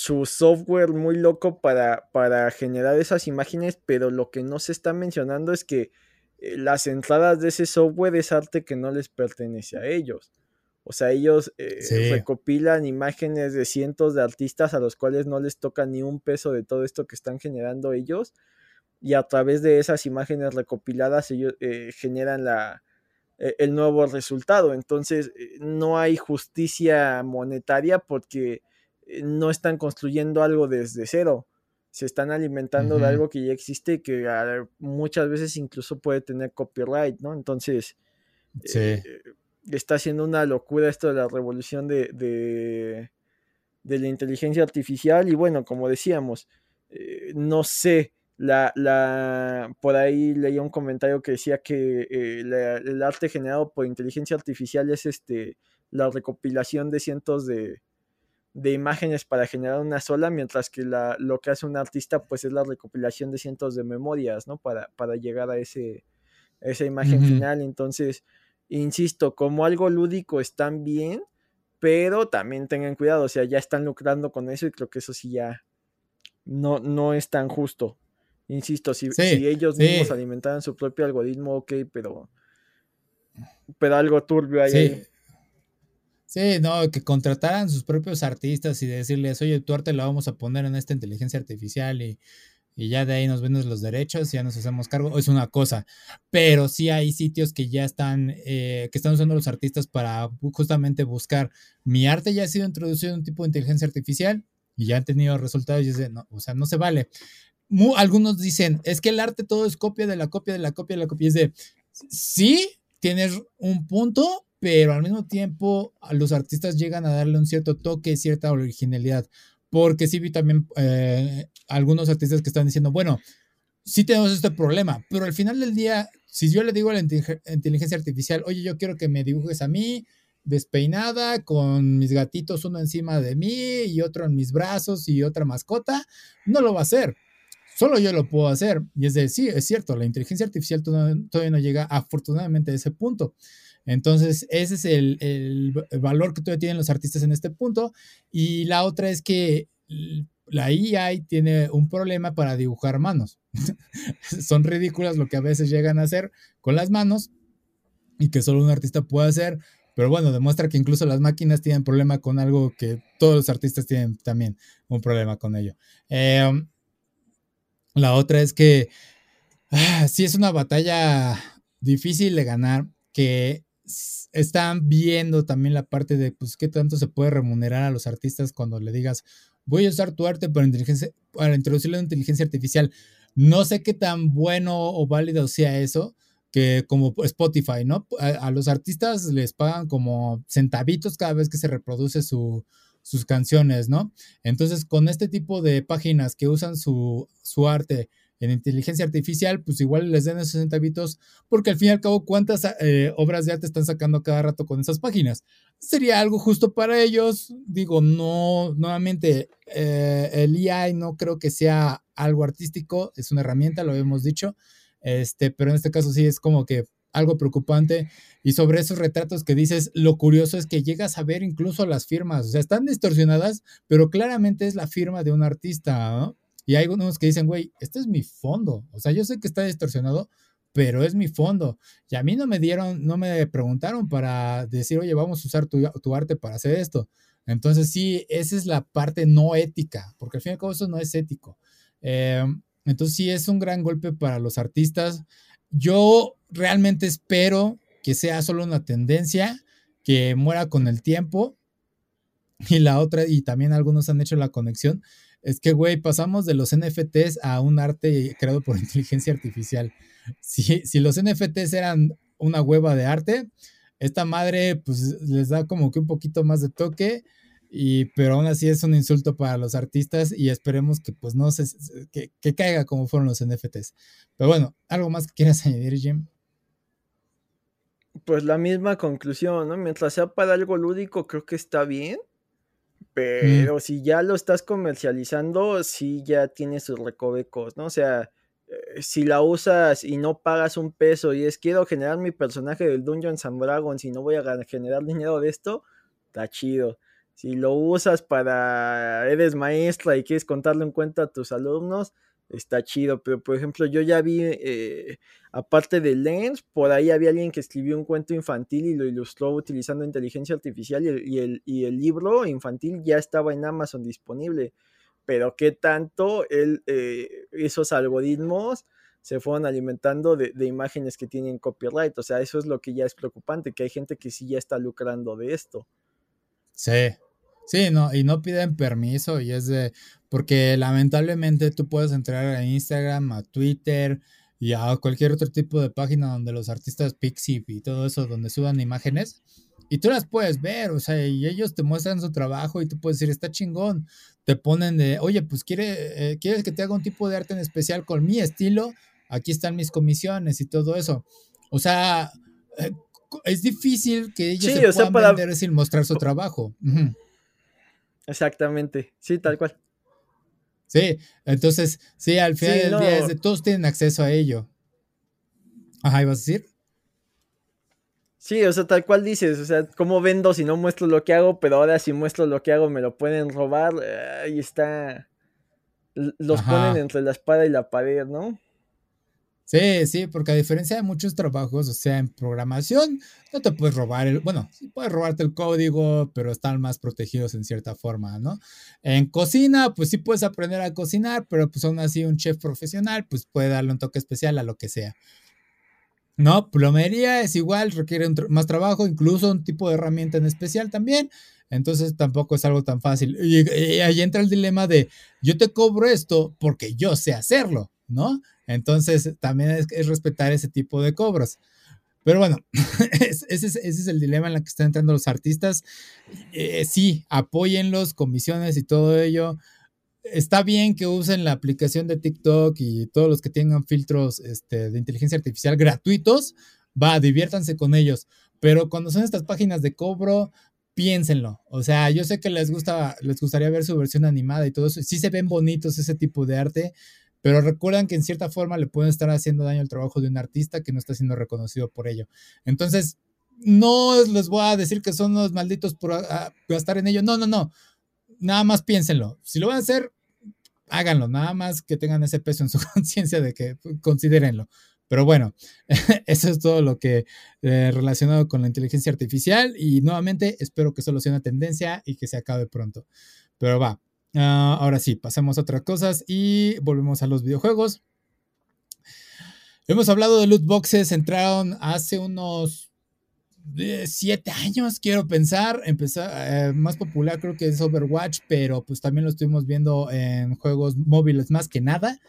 su software muy loco para, para generar esas imágenes, pero lo que no se está mencionando es que eh, las entradas de ese software es arte que no les pertenece a ellos. O sea, ellos eh, recopilan imágenes de cientos de artistas a los cuales no les toca ni un peso de todo esto que están generando ellos. Y a través de esas imágenes recopiladas ellos eh, generan la, el nuevo resultado. Entonces, no hay justicia monetaria porque no están construyendo algo desde cero. Se están alimentando de algo que ya existe y que ah, muchas veces incluso puede tener copyright, ¿no? Entonces, eh, está haciendo una locura esto de la revolución de, de, la inteligencia artificial. Y bueno, como decíamos, eh, no sé, la, la, por ahí leía un comentario que decía que el arte generado por inteligencia artificial es este, la recopilación de cientos de, de imágenes para generar una sola, mientras que la, lo que hace un artista pues es la recopilación de cientos de memorias, ¿no? Para, para llegar a ese, esa imagen final. Entonces, insisto, como algo lúdico están bien, pero también tengan cuidado, o sea, ya están lucrando con eso y creo que eso sí ya no, no es tan justo. Insisto, si, si ellos mismos alimentaran su propio algoritmo, ok, pero, pero algo turbio ahí. Sí, no, que contrataran sus propios artistas y decirles, oye, tu arte lo vamos a poner en esta inteligencia artificial y, ya de ahí nos venden los derechos, ya nos hacemos cargo, es una cosa. Pero sí hay sitios que ya están, eh, que están usando los artistas para justamente buscar, mi arte ya ha sido introducido en un tipo de inteligencia artificial y ya han tenido resultados y dicen, no, o sea, no se vale. algunos dicen, es que el arte todo es copia de la copia de la copia de la copia. Es de, sí, tienes un punto, pero al mismo tiempo los artistas llegan a darle un cierto toque, cierta originalidad, porque sí vi también eh, algunos artistas que están diciendo, bueno, sí tenemos este problema, pero al final del día, si yo le digo a la inteligencia artificial, oye, yo quiero que me dibujes a mí, despeinada, con mis gatitos uno encima de mí y otro en mis brazos y otra mascota, no lo va a hacer. Solo yo lo puedo hacer. Y es decir, sí, es cierto, la inteligencia artificial todavía no llega afortunadamente a ese punto. Entonces, ese es el, valor que todavía tienen los artistas en este punto. Y la otra es que la AI tiene un problema para dibujar manos. [laughs] Son ridículas lo que a veces llegan a hacer con las manos y que solo un artista puede hacer pero bueno, demuestra que incluso las máquinas tienen problema con algo que todos los artistas tienen también un problema con ello. Em, la otra es que ah, sí es una batalla difícil de ganar, que están viendo también la parte de, pues, qué tanto se puede remunerar a los artistas cuando le digas, voy a usar tu arte para, inteligencia, para introducirle una inteligencia artificial. No sé qué tan bueno o válido sea eso, que como Spotify, ¿no? A, los artistas les pagan como centavitos cada vez que se reproduce su, sus canciones, ¿no? Entonces, con este tipo de páginas que usan su, su arte en inteligencia artificial, pues igual les den esos centavitos, porque al fin y al cabo, ¿cuántas eh, obras de arte están sacando cada rato con esas páginas? Sería algo justo para ellos. Digo, no, nuevamente, eh, el AI no creo que sea algo artístico, es una herramienta, lo hemos dicho, este, pero en este caso sí es como que algo preocupante. Y sobre esos retratos que dices, lo curioso es que llegas a ver incluso las firmas, o sea, están distorsionadas, pero claramente es la firma de un artista, ¿no? Y hay unos que dicen, güey, este es mi fondo. O sea, yo sé que está distorsionado, pero es mi fondo. Y a mí no me dieron, no me preguntaron para decir, oye, vamos a usar tu, arte para hacer esto. Entonces, sí, esa es la parte no ética, porque al fin y al cabo eso no es ético. Em, entonces, sí, es un gran golpe para los artistas. Yo realmente espero que sea solo una tendencia, que muera con el tiempo. Y la otra, y también algunos han hecho la conexión, es que, güey, pasamos de los NFTs a un arte creado por [laughs] inteligencia artificial. Si, si los NFTs eran una hueva de arte, esta madre pues les da como que un poquito más de toque, y, pero aún así es un insulto para los artistas y esperemos que pues no se, que, que caiga como fueron los NFTs. Pero bueno, ¿algo más que quieras añadir, Jim? Pues la misma conclusión, ¿no? Mientras sea para algo lúdico, creo que está bien. Mm. Pero si ya lo estás comercializando, sí ya tiene sus recovecos, ¿no? O sea, eh, si la usas y no pagas un peso y es quiero generar mi personaje del Dungeons and Dragons y no voy a generar dinero de esto, está chido. Si lo usas para eres maestra y quieres contarle un cuento a tus alumnos, está chido. Pero por ejemplo, yo ya vi, eh, aparte de Lens, por ahí había alguien que escribió un cuento infantil y lo ilustró utilizando inteligencia artificial y el, y el, libro infantil ya estaba en Amazon disponible. Pero qué tanto eh, esos algoritmos se fueron alimentando de, de, imágenes que tienen copyright. O sea, eso es lo que ya es preocupante, que hay gente que sí ya está lucrando de esto. Sí, Sí, no, y no piden permiso y es de, porque lamentablemente tú puedes entrar a Instagram, a Twitter y a cualquier otro tipo de página donde los artistas Pixie y todo eso, donde suban imágenes y tú las puedes ver, o sea, y ellos te muestran su trabajo y tú puedes decir, está chingón, te ponen de, oye, pues quiere, eh, quieres que te haga un tipo de arte en especial con mi estilo, aquí están mis comisiones y todo eso. O sea, eh, es difícil que ellos se puedan vender sin mostrar su trabajo. Exactamente, sí, tal cual. Sí, entonces, sí, al final del día es de, todos tienen acceso a ello. Ajá, ¿ibas a decir? Sí, o sea, tal cual dices, o sea, ¿cómo vendo si no muestro lo que hago? Pero ahora si muestro lo que hago me lo pueden robar. Ahí está. Los ponen entre la espada y la pared, ¿no? Sí, sí, porque a diferencia de muchos trabajos, o sea, en programación, no te puedes robar el, bueno, sí puedes robarte el código, pero están más protegidos en cierta forma, ¿no? En cocina, pues sí puedes aprender a cocinar, pero pues aún así un chef profesional, pues puede darle un toque especial a lo que sea. No, plomería es igual, requiere más trabajo, incluso un tipo de herramienta en especial también. Entonces tampoco es algo tan fácil. y ahí entra el dilema de yo te cobro esto porque yo sé hacerlo, ¿no? Entonces, también es, respetar ese tipo de cobros. Pero bueno, [laughs] ese, es, el dilema en el que están entrando los artistas. Eh, sí, apóyenlos, comisiones y todo ello. Está bien que usen la aplicación de TikTok y todos los que tengan filtros este, de inteligencia artificial gratuitos, va, diviértanse con ellos. Pero cuando son estas páginas de cobro, piénsenlo. O sea, yo sé que les gusta, les gustaría ver su versión animada y todo eso. Sí se ven bonitos ese tipo de arte, pero recuerdan que en cierta forma le pueden estar haciendo daño al trabajo de un artista que no está siendo reconocido por ello. Entonces, no les voy a decir que son los malditos por gastar en ello. No, no, no. Nada más piénsenlo. Si lo van a hacer, háganlo. Nada más que tengan ese peso en su [laughs] conciencia de que considérenlo. Pero bueno, [laughs] eso es todo lo que eh, relacionado con la inteligencia artificial y nuevamente espero que solo sea una tendencia y que se acabe pronto. Pero va, ah, ahora sí, pasamos a otras cosas y volvemos a los videojuegos. Hemos hablado de loot boxes, entraron hace unos siete años, quiero pensar. Empezó, eh, más popular creo que es Overwatch, pero pues también lo estuvimos viendo en juegos móviles más que nada.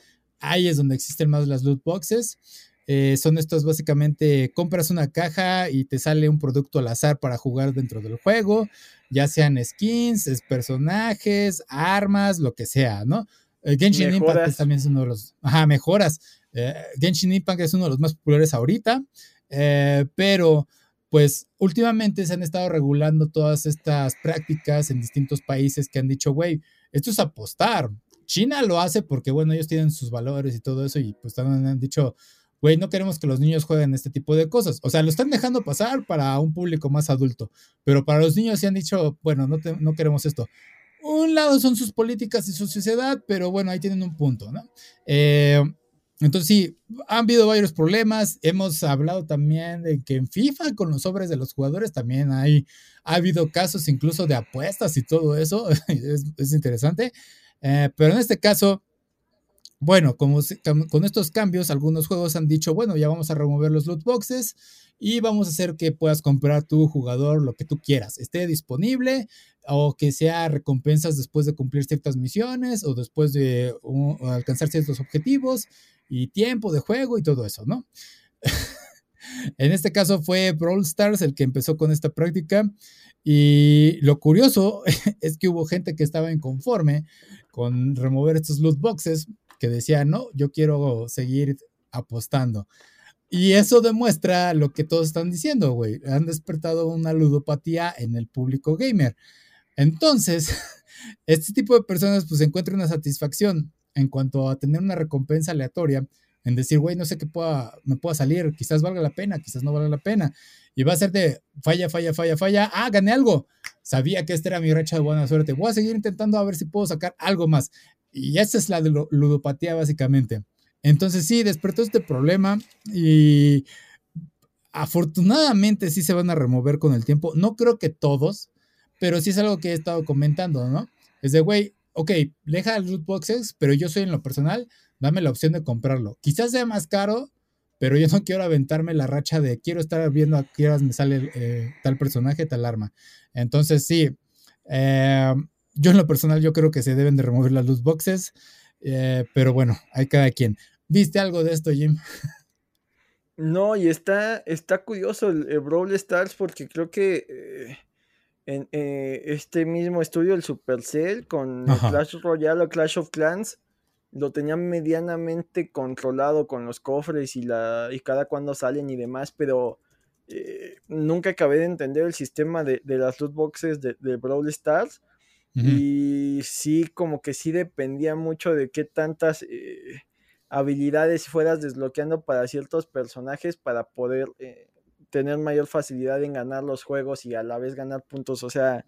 Ahí es donde existen más las loot boxes. Eh, son estos básicamente, compras una caja y te sale un producto al azar para jugar dentro del juego, ya sean skins, personajes, armas, lo que sea, ¿no? Eh, Genshin Impact también es uno de los, ajá, mejoras. Genshin Impact es uno de los más populares ahorita, pero pues últimamente se han estado regulando todas estas prácticas en distintos países que han dicho, güey, esto es apostar. China lo hace porque, bueno, ellos tienen sus valores y todo eso y pues también han dicho, güey, no queremos que los niños jueguen este tipo de cosas. O sea, lo están dejando pasar para un público más adulto, pero para los niños se han dicho, bueno, no, no queremos esto. Un lado son sus políticas y su sociedad, pero bueno, ahí tienen un punto, ¿no? Eh, entonces sí, han habido varios problemas. Hemos hablado también de que en FIFA con los sobres de los jugadores también hay, ha habido casos incluso de apuestas y todo eso. [laughs] es, interesante. Eh, pero en este caso, bueno, con estos cambios, algunos juegos han dicho, bueno, ya vamos a remover los loot boxes y vamos a hacer que puedas comprar tu jugador lo que tú quieras, esté disponible o que sea recompensas después de cumplir ciertas misiones o después de alcanzar ciertos objetivos y tiempo de juego y todo eso, ¿no? [laughs] en este caso fue Brawl Stars el que empezó con esta práctica y lo curioso [laughs] es que hubo gente que estaba inconforme con remover estos loot boxes que decía, no, yo quiero seguir apostando. Y eso demuestra lo que todos están diciendo, güey. Han despertado una ludopatía en el público gamer. Entonces, [laughs] este tipo de personas pues encuentran una satisfacción en cuanto a tener una recompensa aleatoria, en decir, güey, no sé qué pueda, me pueda salir, quizás valga la pena, quizás no valga la pena. Y va a ser de falla, falla, falla, falla, ah, gané algo. Sabía que esta era mi racha de buena suerte. Voy a seguir intentando a ver si puedo sacar algo más. Y esa es la ludopatía básicamente. Entonces sí, despertó este problema y afortunadamente sí se van a remover con el tiempo. No creo que todos, pero sí es algo que he estado comentando, ¿no? Es de, güey, ok, deja el loot boxes, pero yo soy en lo personal, dame la opción de comprarlo. Quizás sea más caro, pero yo no quiero aventarme la racha de quiero estar viendo a qué me sale eh, tal personaje, tal arma. Entonces, sí, eh, yo en lo personal yo creo que se deben de remover las loot boxes, eh, pero bueno, hay cada quien. ¿Viste algo de esto, Jim? No, y está, está curioso el, Brawl Stars porque creo que en eh, este mismo estudio, el Supercell, con Clash Royale o Clash of Clans, lo tenía medianamente controlado con los cofres y, la, y cada cuando salen y demás, pero eh, nunca acabé de entender el sistema de, las loot boxes de, Brawl Stars. Y sí, como que sí dependía mucho de qué tantas eh, habilidades fueras desbloqueando para ciertos personajes para poder tener mayor facilidad en ganar los juegos y a la vez ganar puntos. O sea,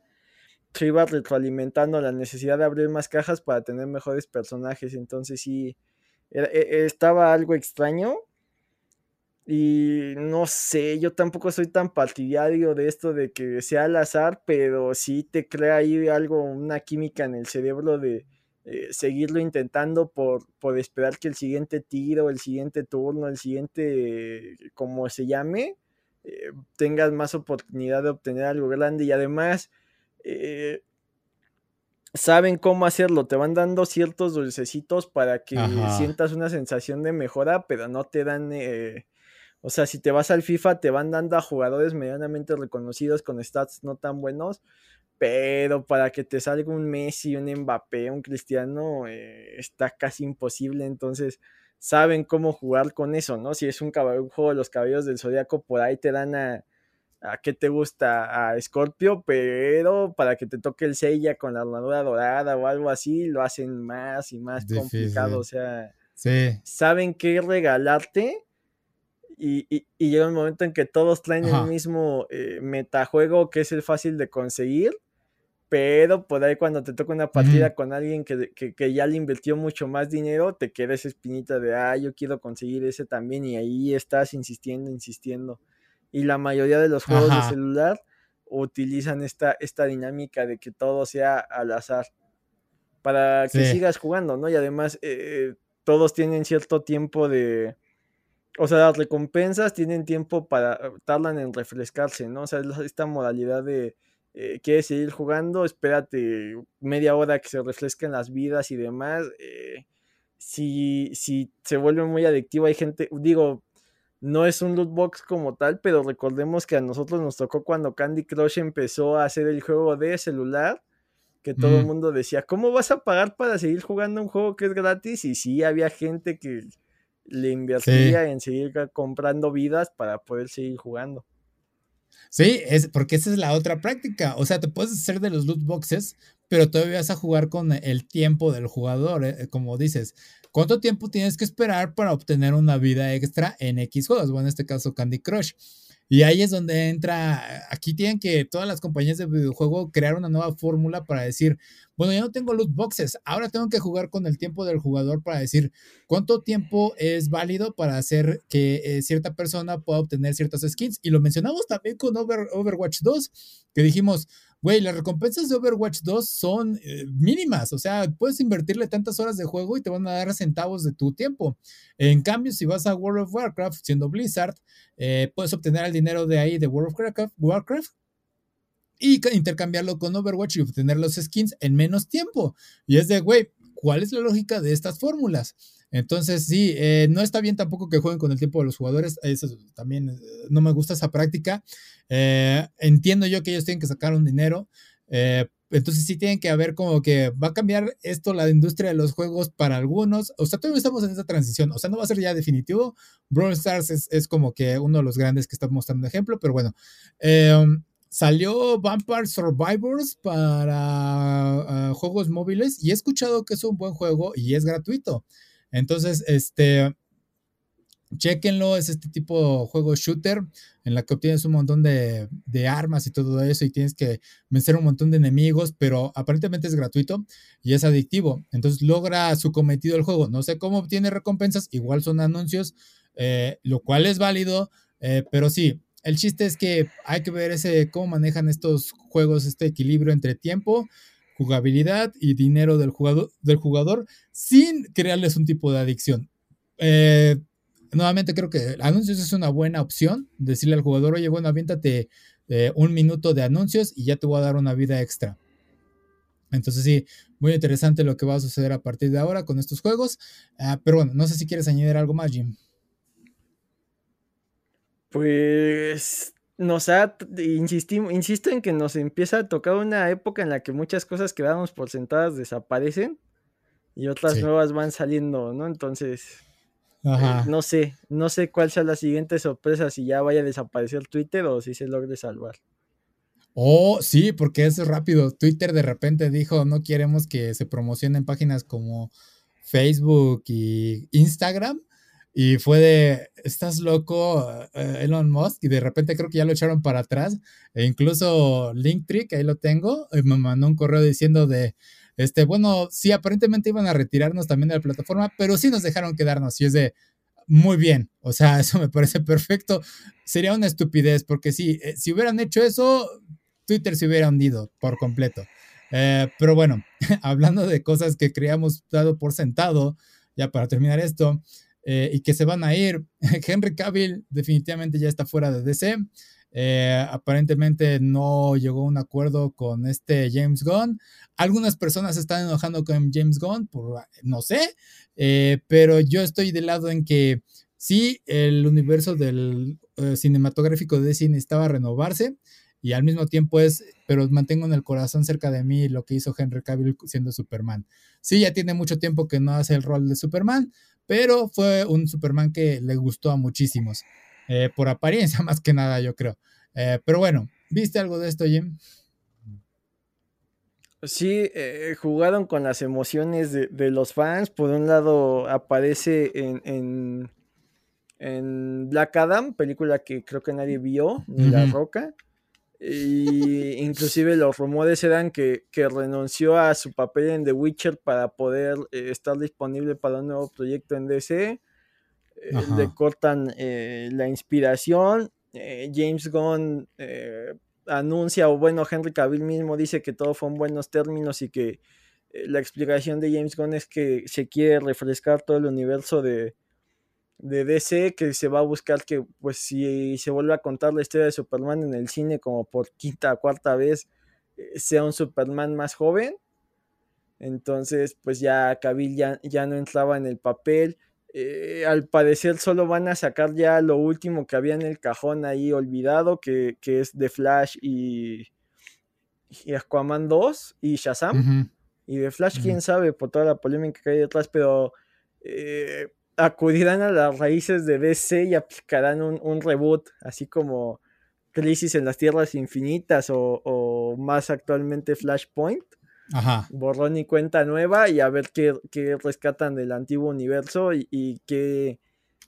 se retroalimentando la necesidad de abrir más cajas para tener mejores personajes. Entonces sí, e, e, estaba algo extraño. Y no sé, yo tampoco soy tan partidario de esto de que sea al azar, pero sí te crea ahí algo, una química en el cerebro de eh, seguirlo intentando por, por esperar que el siguiente tiro, el siguiente turno, el siguiente, como se llame, eh, tengas más oportunidad de obtener algo grande. Y además eh, saben cómo hacerlo, te van dando ciertos dulcecitos para que sientas una sensación de mejora, pero no te dan... Eh, o sea, si te vas al FIFA, te van dando a jugadores medianamente reconocidos con stats no tan buenos, pero para que te salga un Messi, un Mbappé, un Cristiano, está casi imposible. Entonces, saben cómo jugar con eso, ¿no? Si es un, juego de los caballos del zodiaco, por ahí te dan a, a qué te gusta, a Scorpio, pero para que te toque el Seiya con la armadura dorada o algo así, lo hacen más y más complicado, o sea, saben qué regalarte. Y, y, llega un momento en que todos traen el mismo eh, metajuego que es el fácil de conseguir pero por ahí cuando te toca una partida con alguien que, que, ya le invirtió mucho más dinero, te queda esa espinita de, ah, yo quiero conseguir ese también y ahí estás insistiendo, insistiendo. Y la mayoría de los juegos de celular utilizan esta, esta dinámica de que todo sea al azar para que sigas jugando, ¿no? Y además eh, todos tienen cierto tiempo de... O sea, las recompensas tienen tiempo para... tardan en refrescarse, ¿no? O sea, esta modalidad de... Eh, quieres seguir jugando, espérate media hora que se refresquen las vidas y demás. Eh, si, si se vuelve muy adictivo, hay gente, digo, no es un loot box como tal, pero recordemos que a nosotros nos tocó cuando Candy Crush empezó a hacer el juego de celular que todo el mundo decía, ¿cómo vas a pagar para seguir jugando un juego que es gratis? Y sí, había gente que le invertía en seguir comprando vidas para poder seguir jugando. Sí, es porque esa es la otra práctica. O sea, te puedes hacer de los loot boxes, pero todavía vas a jugar con el tiempo del jugador. Eh, como dices, ¿cuánto tiempo tienes que esperar para obtener una vida extra en X juegos? Bueno, en este caso Candy Crush. Y ahí es donde entra, aquí tienen que todas las compañías de videojuego crear una nueva fórmula para decir, bueno, ya no tengo loot boxes, ahora tengo que jugar con el tiempo del jugador para decir cuánto tiempo es válido para hacer que eh, cierta persona pueda obtener ciertas skins. Y lo mencionamos también con Overwatch 2, que dijimos, güey, las recompensas de Overwatch 2 son eh, mínimas, o sea, puedes invertirle tantas horas de juego y te van a dar centavos de tu tiempo. En cambio, si vas a World of Warcraft, siendo Blizzard, eh, puedes obtener el dinero de ahí de World of Warcraft, y intercambiarlo con Overwatch y obtener los skins en menos tiempo. Y es de, güey, ¿cuál es la lógica de estas fórmulas? Entonces, sí, eh, no está bien tampoco que jueguen con el tiempo de los jugadores. Eso también no me gusta esa práctica. Eh, entiendo yo que ellos tienen que sacar un dinero. Eh, entonces sí tienen que haber como que va a cambiar esto la industria de los juegos para algunos. O sea, todavía estamos en esa transición. O sea, no va a ser ya definitivo. Brawl Stars es, como que uno de los grandes que está mostrando ejemplo, pero bueno. Em, salió Vampire Survivors para ah, juegos móviles y he escuchado que es un buen juego y es gratuito. Entonces, este, Chequenlo, es este tipo de juego shooter en la que obtienes un montón de, armas y todo eso y tienes que vencer un montón de enemigos, pero aparentemente es gratuito y es adictivo. Entonces logra su cometido el juego. No sé cómo obtiene recompensas, igual son anuncios, eh, lo cual es válido, eh, pero sí, el chiste es que hay que ver ese cómo manejan estos juegos, este equilibrio entre tiempo, jugabilidad y dinero del jugador, del jugador sin crearles un tipo de adicción. Eh, nuevamente creo que anuncios es una buena opción. Decirle al jugador, oye, bueno, aviéntate eh, un minuto de anuncios y ya te voy a dar una vida extra. Entonces sí, muy interesante lo que va a suceder a partir de ahora con estos juegos. Ah, pero bueno, no sé si quieres añadir algo más, Jim. Pues nos ha, insistimos, insisto en que nos empieza a tocar una época en la que muchas cosas que dábamos por sentadas desaparecen y otras nuevas van saliendo, ¿no? Entonces, eh, no sé, no sé cuál sea la siguiente sorpresa, si ya vaya a desaparecer Twitter o si se logre salvar. Oh, sí, porque es rápido. Twitter de repente dijo, no queremos que se promocionen páginas como Facebook y Instagram. Y fue de, estás loco, eh, Elon Musk, y de repente creo que ya lo echaron para atrás. E incluso Linktree, que ahí lo tengo, eh, me mandó un correo diciendo de, este, bueno, sí, aparentemente iban a retirarnos también de la plataforma, pero sí nos dejaron quedarnos y es de, muy bien, o sea, [laughs] eso me parece perfecto. Sería una estupidez, porque sí, eh, si hubieran hecho eso, Twitter se hubiera hundido por completo. Eh, pero bueno, [laughs] hablando de cosas que creíamos dado por sentado, ya para terminar esto, eh, y que se van a ir, [laughs] Henry Cavill definitivamente ya está fuera de DC. Eh, aparentemente no llegó a un acuerdo con este James Gunn. Algunas personas están enojando con James Gunn, por no sé, eh, pero yo estoy del lado en que sí, el universo del cinematográfico de DC estaba renovarse y al mismo tiempo es, pero mantengo en el corazón cerca de mí lo que hizo Henry Cavill siendo Superman. Sí, ya tiene mucho tiempo que no hace el rol de Superman, pero fue un Superman que le gustó a muchísimos. Eh, por apariencia [laughs] más que nada, yo creo. Eh, pero bueno, ¿viste algo de esto, Jim? Sí, eh, jugaron con las emociones de, los fans. Por un lado, aparece en, en, Black Adam, película que creo que nadie vio, ni La Roca. Y inclusive los rumores eran que, renunció a su papel en The Witcher para poder eh, estar disponible para un nuevo proyecto en DC. Eh, le cortan eh, la inspiración. James Gunn anuncia, o bueno, Henry Cavill mismo dice que todo fue en buenos términos y que la explicación de James Gunn es que se quiere refrescar todo el universo de, de DC que se va a buscar que pues si se vuelve a contar la historia de Superman en el cine como por quinta o cuarta vez eh, sea un Superman más joven entonces pues ya Cavill ya, ya no entraba en el papel. Eh, al parecer solo van a sacar ya lo último que había en el cajón ahí olvidado que, es The Flash y, y Aquaman 2 y Shazam. Y The Flash quién sabe por toda la polémica que hay detrás pero eh, acudirán a las raíces de DC y aplicarán un, reboot, así como Crisis en las Tierras Infinitas o, más actualmente Flashpoint. Ajá. Borrón y cuenta nueva y a ver qué, rescatan del antiguo universo y, qué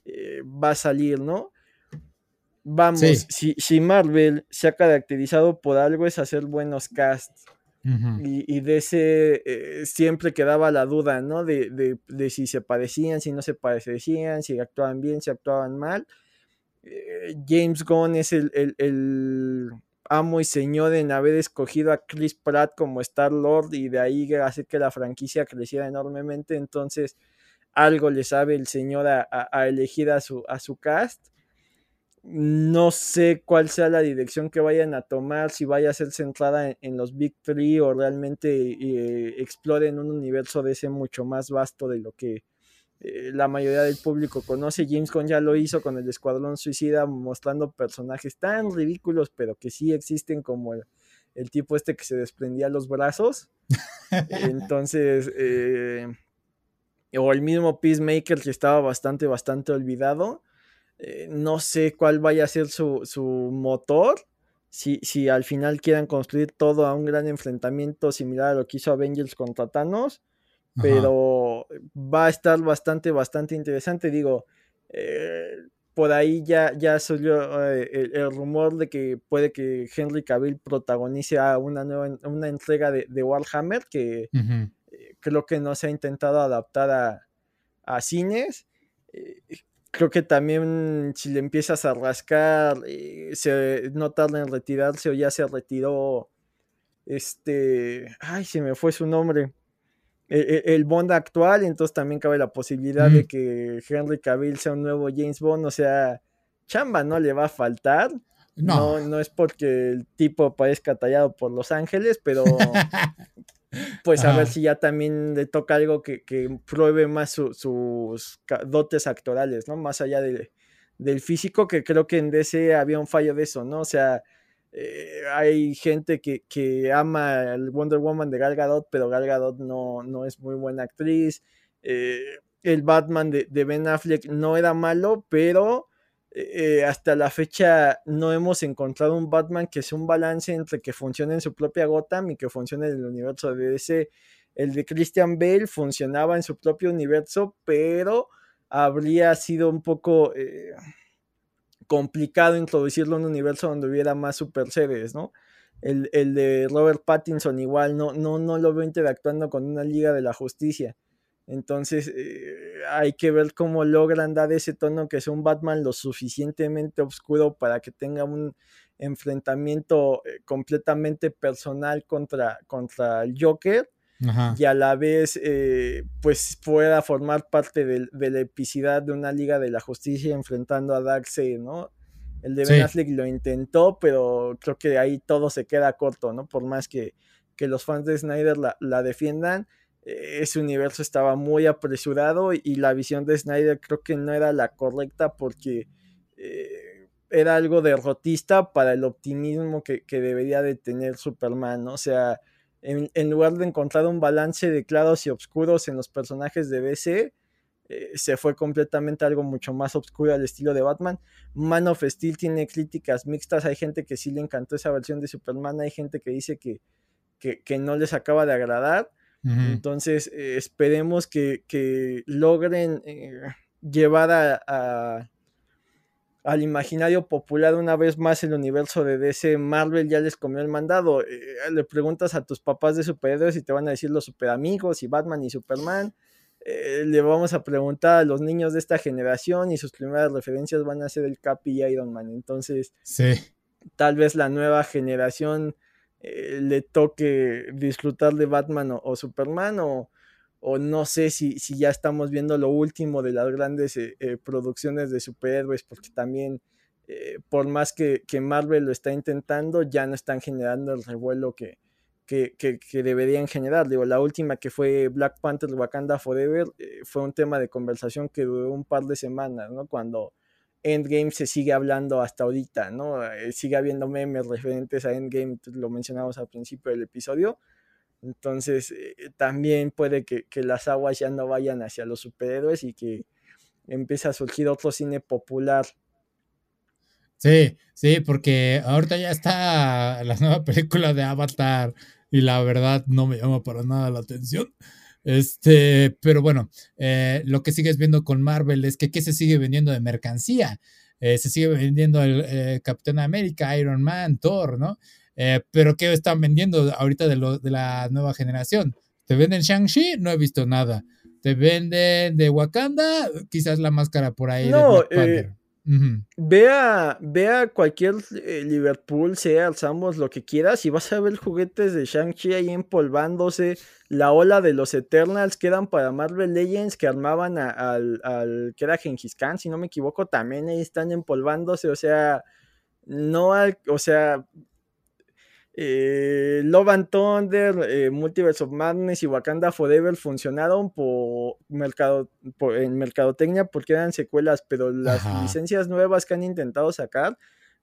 eh, va a salir, ¿no? Vamos, si, si Marvel se ha caracterizado por algo es hacer buenos casts y, de ese eh, siempre quedaba la duda, ¿no? De, si se parecían, si no se parecían, si actuaban bien, si actuaban mal. Eh, James Gunn es el, amo y señor en haber escogido a Chris Pratt como Star Lord y de ahí hacer que la franquicia creciera enormemente. Entonces, algo le sabe el señor a, elegir a su, a su cast. No sé cuál sea la dirección que vayan a tomar, si vaya a ser centrada en, los Big Three o realmente eh, exploren un universo de ese mucho más vasto de lo que eh, la mayoría del público conoce. James Gunn ya lo hizo con el Escuadrón Suicida, mostrando personajes tan ridículos, pero que sí existen, como el, tipo este que se desprendía los brazos. [laughs] Entonces, eh, o el mismo Peacemaker que estaba bastante, bastante olvidado. Eh, no sé cuál vaya a ser su, motor. Si, si, al final quieran construir todo a un gran enfrentamiento similar a lo que hizo Avengers contra Thanos. Pero va a estar bastante, bastante interesante. Digo, eh, por ahí ya, ya salió eh, el, rumor de que puede que Henry Cavill protagonice a una nueva una entrega de, Warhammer que creo que no se ha intentado adaptar a, a cines creo que también si le empiezas a rascar, eh, se, no tarda en retirarse o ya se retiró. Este. Ay, se me fue su nombre. E, e, el, Bond actual, entonces también cabe la posibilidad de que Henry Cavill sea un nuevo James Bond, o sea, chamba no le va a faltar. No. no, no es porque el tipo parezca tallado por Los Ángeles, pero [laughs] [laughs] pues a ver si ya también le toca algo que, pruebe más sus dotes actorales, ¿no? Más allá del físico, que creo que en DC había un fallo de eso, ¿no? O sea, eh, hay gente que, ama el Wonder Woman de Gal Gadot, pero Gal Gadot no, no es muy buena actriz. Eh, el Batman de, de Ben Affleck no era malo, pero eh, hasta la fecha no hemos encontrado un Batman que sea un balance entre que funcione en su propia Gotham y que funcione en el universo de DC. El de Christian Bale funcionaba en su propio universo, pero habría sido un poco eh, complicado introducirlo en un universo donde hubiera más super seres, ¿no? El, el, de Robert Pattinson igual, no, no, no lo veo interactuando con una Liga de la Justicia. Entonces eh, hay que ver cómo logran dar ese tono que es un Batman lo suficientemente oscuro para que tenga un enfrentamiento eh, completamente personal contra, contra el Joker y a la vez eh, pues pueda formar parte de, la epicidad de una Liga de la Justicia enfrentando a Darkseid, ¿no? El de Ben Affleck lo intentó, pero creo que ahí todo se queda corto, ¿no? Por más que, que los fans de Snyder la, la defiendan, ese universo estaba muy apresurado y la visión de Snyder creo que no era la correcta porque eh, era algo derrotista para el optimismo que, debería de tener Superman, O sea, en, lugar de encontrar un balance de claros y oscuros en los personajes de DC, eh, se fue completamente algo mucho más oscuro al estilo de Batman. Man of Steel tiene críticas mixtas, hay gente que sí le encantó esa versión de Superman, hay gente que dice que, que no les acaba de agradar. Entonces, eh, esperemos que, logren eh, llevar a, al imaginario popular una vez más el universo de DC Marvel ya les comió el mandado. Eh, le preguntas a tus papás de superhéroes y te van a decir los superamigos y Batman y Superman. Le vamos a preguntar a los niños de esta generación y sus primeras referencias van a ser el Capi y Iron Man. Entonces, sí. tal vez la nueva generación eh, le toque disfrutar de Batman o, Superman o, o, no sé si, si, ya estamos viendo lo último de las grandes eh, eh, producciones de superhéroes porque también por más que, que, Marvel lo está intentando ya no están generando el revuelo que, que, que deberían generar. Digo, la última que fue Black Panther Wakanda Forever fue un tema de conversación que duró un par de semanas, ¿no? Cuando Endgame se sigue hablando hasta ahorita, ¿no? Eh, sigue habiendo memes referentes a Endgame, lo mencionamos al principio del episodio. Entonces, eh, también puede que, las aguas ya no vayan hacia los superhéroes y que empiece a surgir otro cine popular. Sí, sí, porque ahorita ya está la nueva [laughs] película de Avatar y la verdad no me llama para nada la atención. Este, pero bueno, eh, lo que sigues viendo con Marvel es que ¿qué se sigue vendiendo de mercancía? Eh, se sigue vendiendo el eh, Capitán América, Iron Man, Thor, ¿no? pero ¿qué están vendiendo ahorita de, lo, de la nueva generación? ¿Te venden Shang-Chi? No he visto nada. ¿Te venden de Wakanda? Quizás la máscara por ahí. No, Vea, vea cualquier eh, Liverpool, sea Alzamos, lo que quieras, y vas a ver juguetes de Shang-Chi ahí empolvándose. La ola de los Eternals quedan para Marvel Legends que armaban al, al, que era Genghis Khan, si no me equivoco, también ahí están empolvándose. O sea, no, al, o sea, eh, Love and Thunder, eh, Multiverse of Madness y Wakanda Forever funcionaron por mercado, en mercadotecnia porque eran secuelas, pero las licencias nuevas que han intentado sacar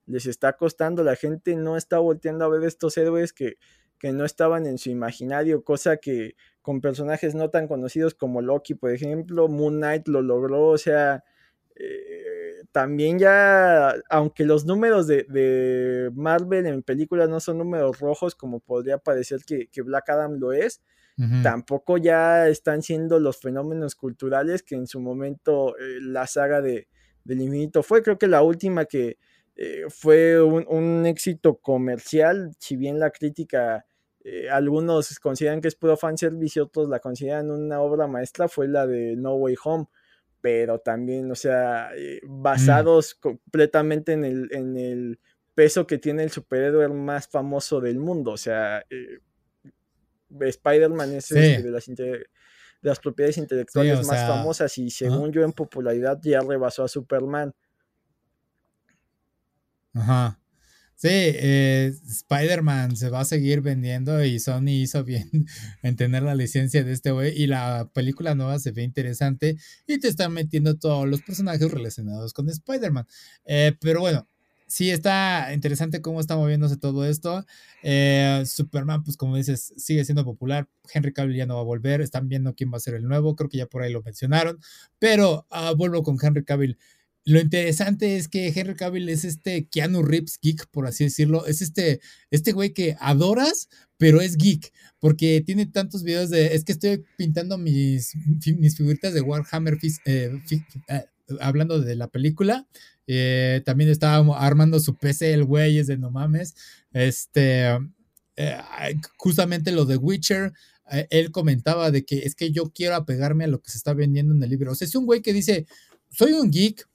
les está costando. La gente no está volteando a ver estos héroes que, que no estaban en su imaginario, cosa que con personajes no tan conocidos como Loki, por ejemplo, Moon Knight lo logró, o sea, eh, también ya, aunque los números de, Marvel en películas no son números rojos como podría parecer que, Black Adam lo es, tampoco ya están siendo los fenómenos culturales que en su momento eh, la saga de, del infinito fue. Creo que la última que eh, fue un, éxito comercial, si bien la crítica... algunos consideran que es puro fanservice y otros la consideran una obra maestra, fue la de No Way Home pero también, o sea, eh, mm. basados completamente en el, en el peso que tiene el superhéroe más famoso del mundo. O sea, eh, Spider-Man es este, de, las de las propiedades intelectuales más famosas y según yo en popularidad ya rebasó a Superman. Ajá. Sí, eh, Spider-Man se va a seguir vendiendo y Sony hizo bien [laughs] en tener la licencia de este güey y la película nueva se ve interesante y te están metiendo todos los personajes relacionados con Spider-Man. Eh, pero bueno, sí está interesante cómo está moviéndose todo esto. Eh, Superman, pues como dices, sigue siendo popular. Henry Cavill ya no va a volver. Están viendo quién va a ser el nuevo. Creo que ya por ahí lo mencionaron. Pero ah, vuelvo con Henry Cavill. Lo interesante es que Henry Cavill es este Keanu Reeves geek, por así decirlo. Es este, este güey que adoras, pero es geek, porque tiene tantos videos de. Es que estoy pintando mis, mis figuritas de Warhammer, eh, eh, hablando de la película. Eh, también estaba armando su PC, el güey es de no mames. Este, justamente lo de Witcher, él comentaba de que es que yo quiero apegarme a lo que se está vendiendo en el libro. O sea, es un güey que dice, soy un geek,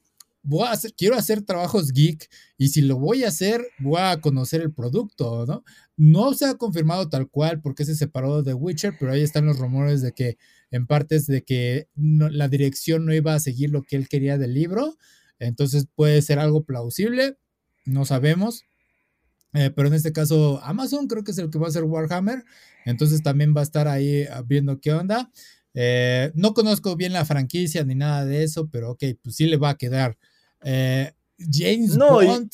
voy a hacer, quiero hacer trabajos geek y si lo voy a hacer, voy a conocer el producto, ¿no? No se ha confirmado tal cual porque se separó de Witcher, pero ahí están los rumores de que en partes de que la dirección no iba a seguir lo que él quería del libro, entonces puede ser algo plausible, no sabemos. Eh, pero en este caso, Amazon creo que es el que va a hacer Warhammer. Entonces también va a estar ahí ah, viendo qué onda. Eh, no conozco bien la franquicia ni nada de eso, pero ok, pues sí le va a quedar. Eh, James Bond.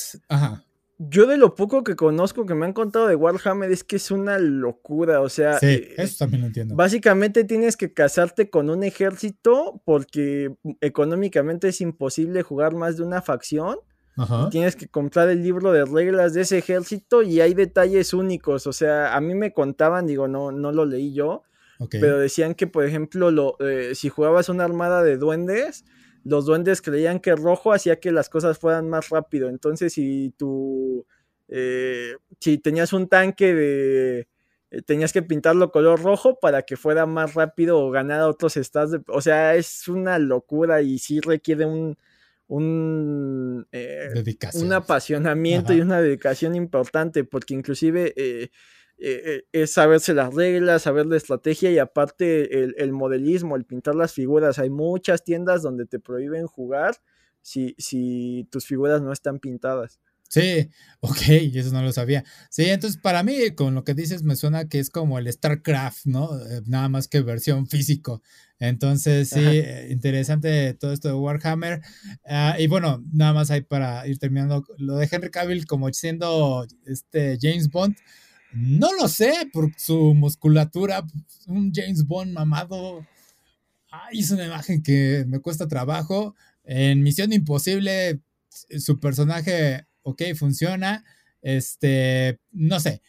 Yo de lo poco que conozco que me han contado de Warhammer es que es una locura, o sea, sí, eh, eso también lo entiendo. Básicamente tienes que casarte con un ejército porque económicamente es imposible jugar más de una facción. Tienes que comprar el libro de reglas de ese ejército y hay detalles únicos, o sea, a mí me contaban, digo, no, no lo leí yo, pero decían que, por ejemplo, lo, eh, si jugabas una armada de duendes, los duendes creían que rojo hacía que las cosas fueran más rápido. Entonces, si tú, eh, si tenías un tanque de, eh, tenías que pintarlo color rojo para que fuera más rápido o ganar otros estados. o sea, es una locura y sí requiere un, un, eh, un apasionamiento y una dedicación importante, porque inclusive eh, es saberse las reglas, saber la estrategia y aparte el, modelismo, el pintar las figuras. Hay muchas tiendas donde te prohíben jugar si, si tus figuras no están pintadas. Sí, [laughs] ok, eso no lo sabía. Sí, entonces para mí, con lo que dices, me suena que es como el StarCraft, ¿no? Eh, nada más que versión físico. Entonces, sí, eh, interesante todo esto de Warhammer. Ah, y bueno, nada más hay para ir terminando lo de Henry Cavill como siendo este James Bond. No lo sé, por su musculatura, un James Bond mamado. Ay, es una imagen que me cuesta trabajo. En Misión Imposible, su personaje, ok, funciona. Este, no sé.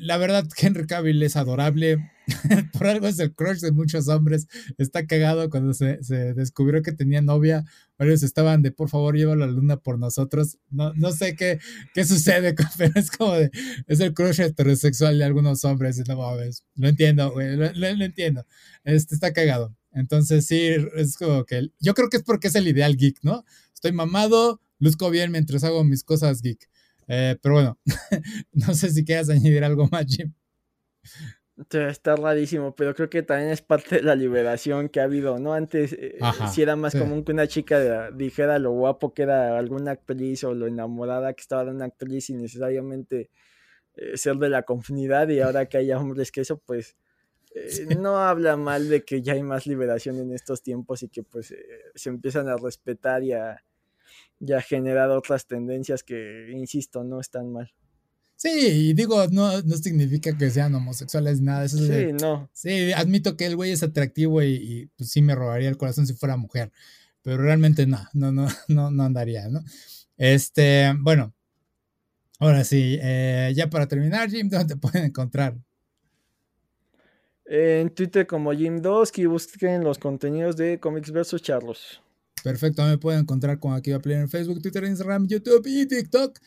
La verdad, Henry Cavill es adorable. [laughs] Por algo es el crush de muchos hombres. Está cagado cuando se, descubrió que tenía novia. Varios estaban de por favor, lleva la luna por nosotros. No, no sé qué, qué sucede, [laughs] pero es como de. Es el crush heterosexual de algunos hombres. No mames. Lo entiendo, güey. Lo, entiendo. Este está cagado. Entonces, sí, es como que. Yo creo que es porque es el ideal geek, ¿no? Estoy mamado, luzco bien mientras hago mis cosas geek. Eh, pero bueno, [laughs] no sé si quieras añadir algo más, Jim. Está rarísimo, pero creo que también es parte de la liberación que ha habido, ¿no? Antes eh, si era más común que una chica dijera lo guapo que era alguna actriz o lo enamorada que estaba de una actriz sin necesariamente eh, ser de la comunidad y ahora que haya hombres que eso pues no habla mal de que ya hay más liberación en estos tiempos y que pues se empiezan a respetar y a, ya ha generado otras tendencias que, insisto, no están mal. Sí, y digo, no, no significa que sean homosexuales, nada. Eso sí, no. Sí, admito que el güey es atractivo y, pues sí me robaría el corazón si fuera mujer, pero realmente no, no, no, [laughs] no, no andaría, ¿no? Este, bueno, ahora sí, eh, ya para terminar, Jim, ¿dónde te [laughs] pueden encontrar? En Twitter como Jim2 y busquen los contenidos de Comics vs. Charlos. Perfecto, me pueden encontrar con Aquí va a en Facebook, Twitter, Instagram, YouTube y TikTok.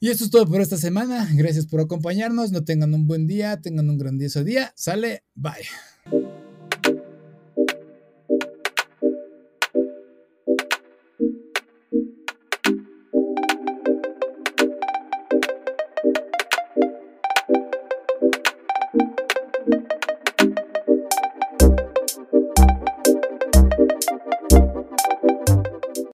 Y eso es todo por esta semana. Gracias por acompañarnos. No tengan un buen día, tengan un grandioso día. Sale, bye.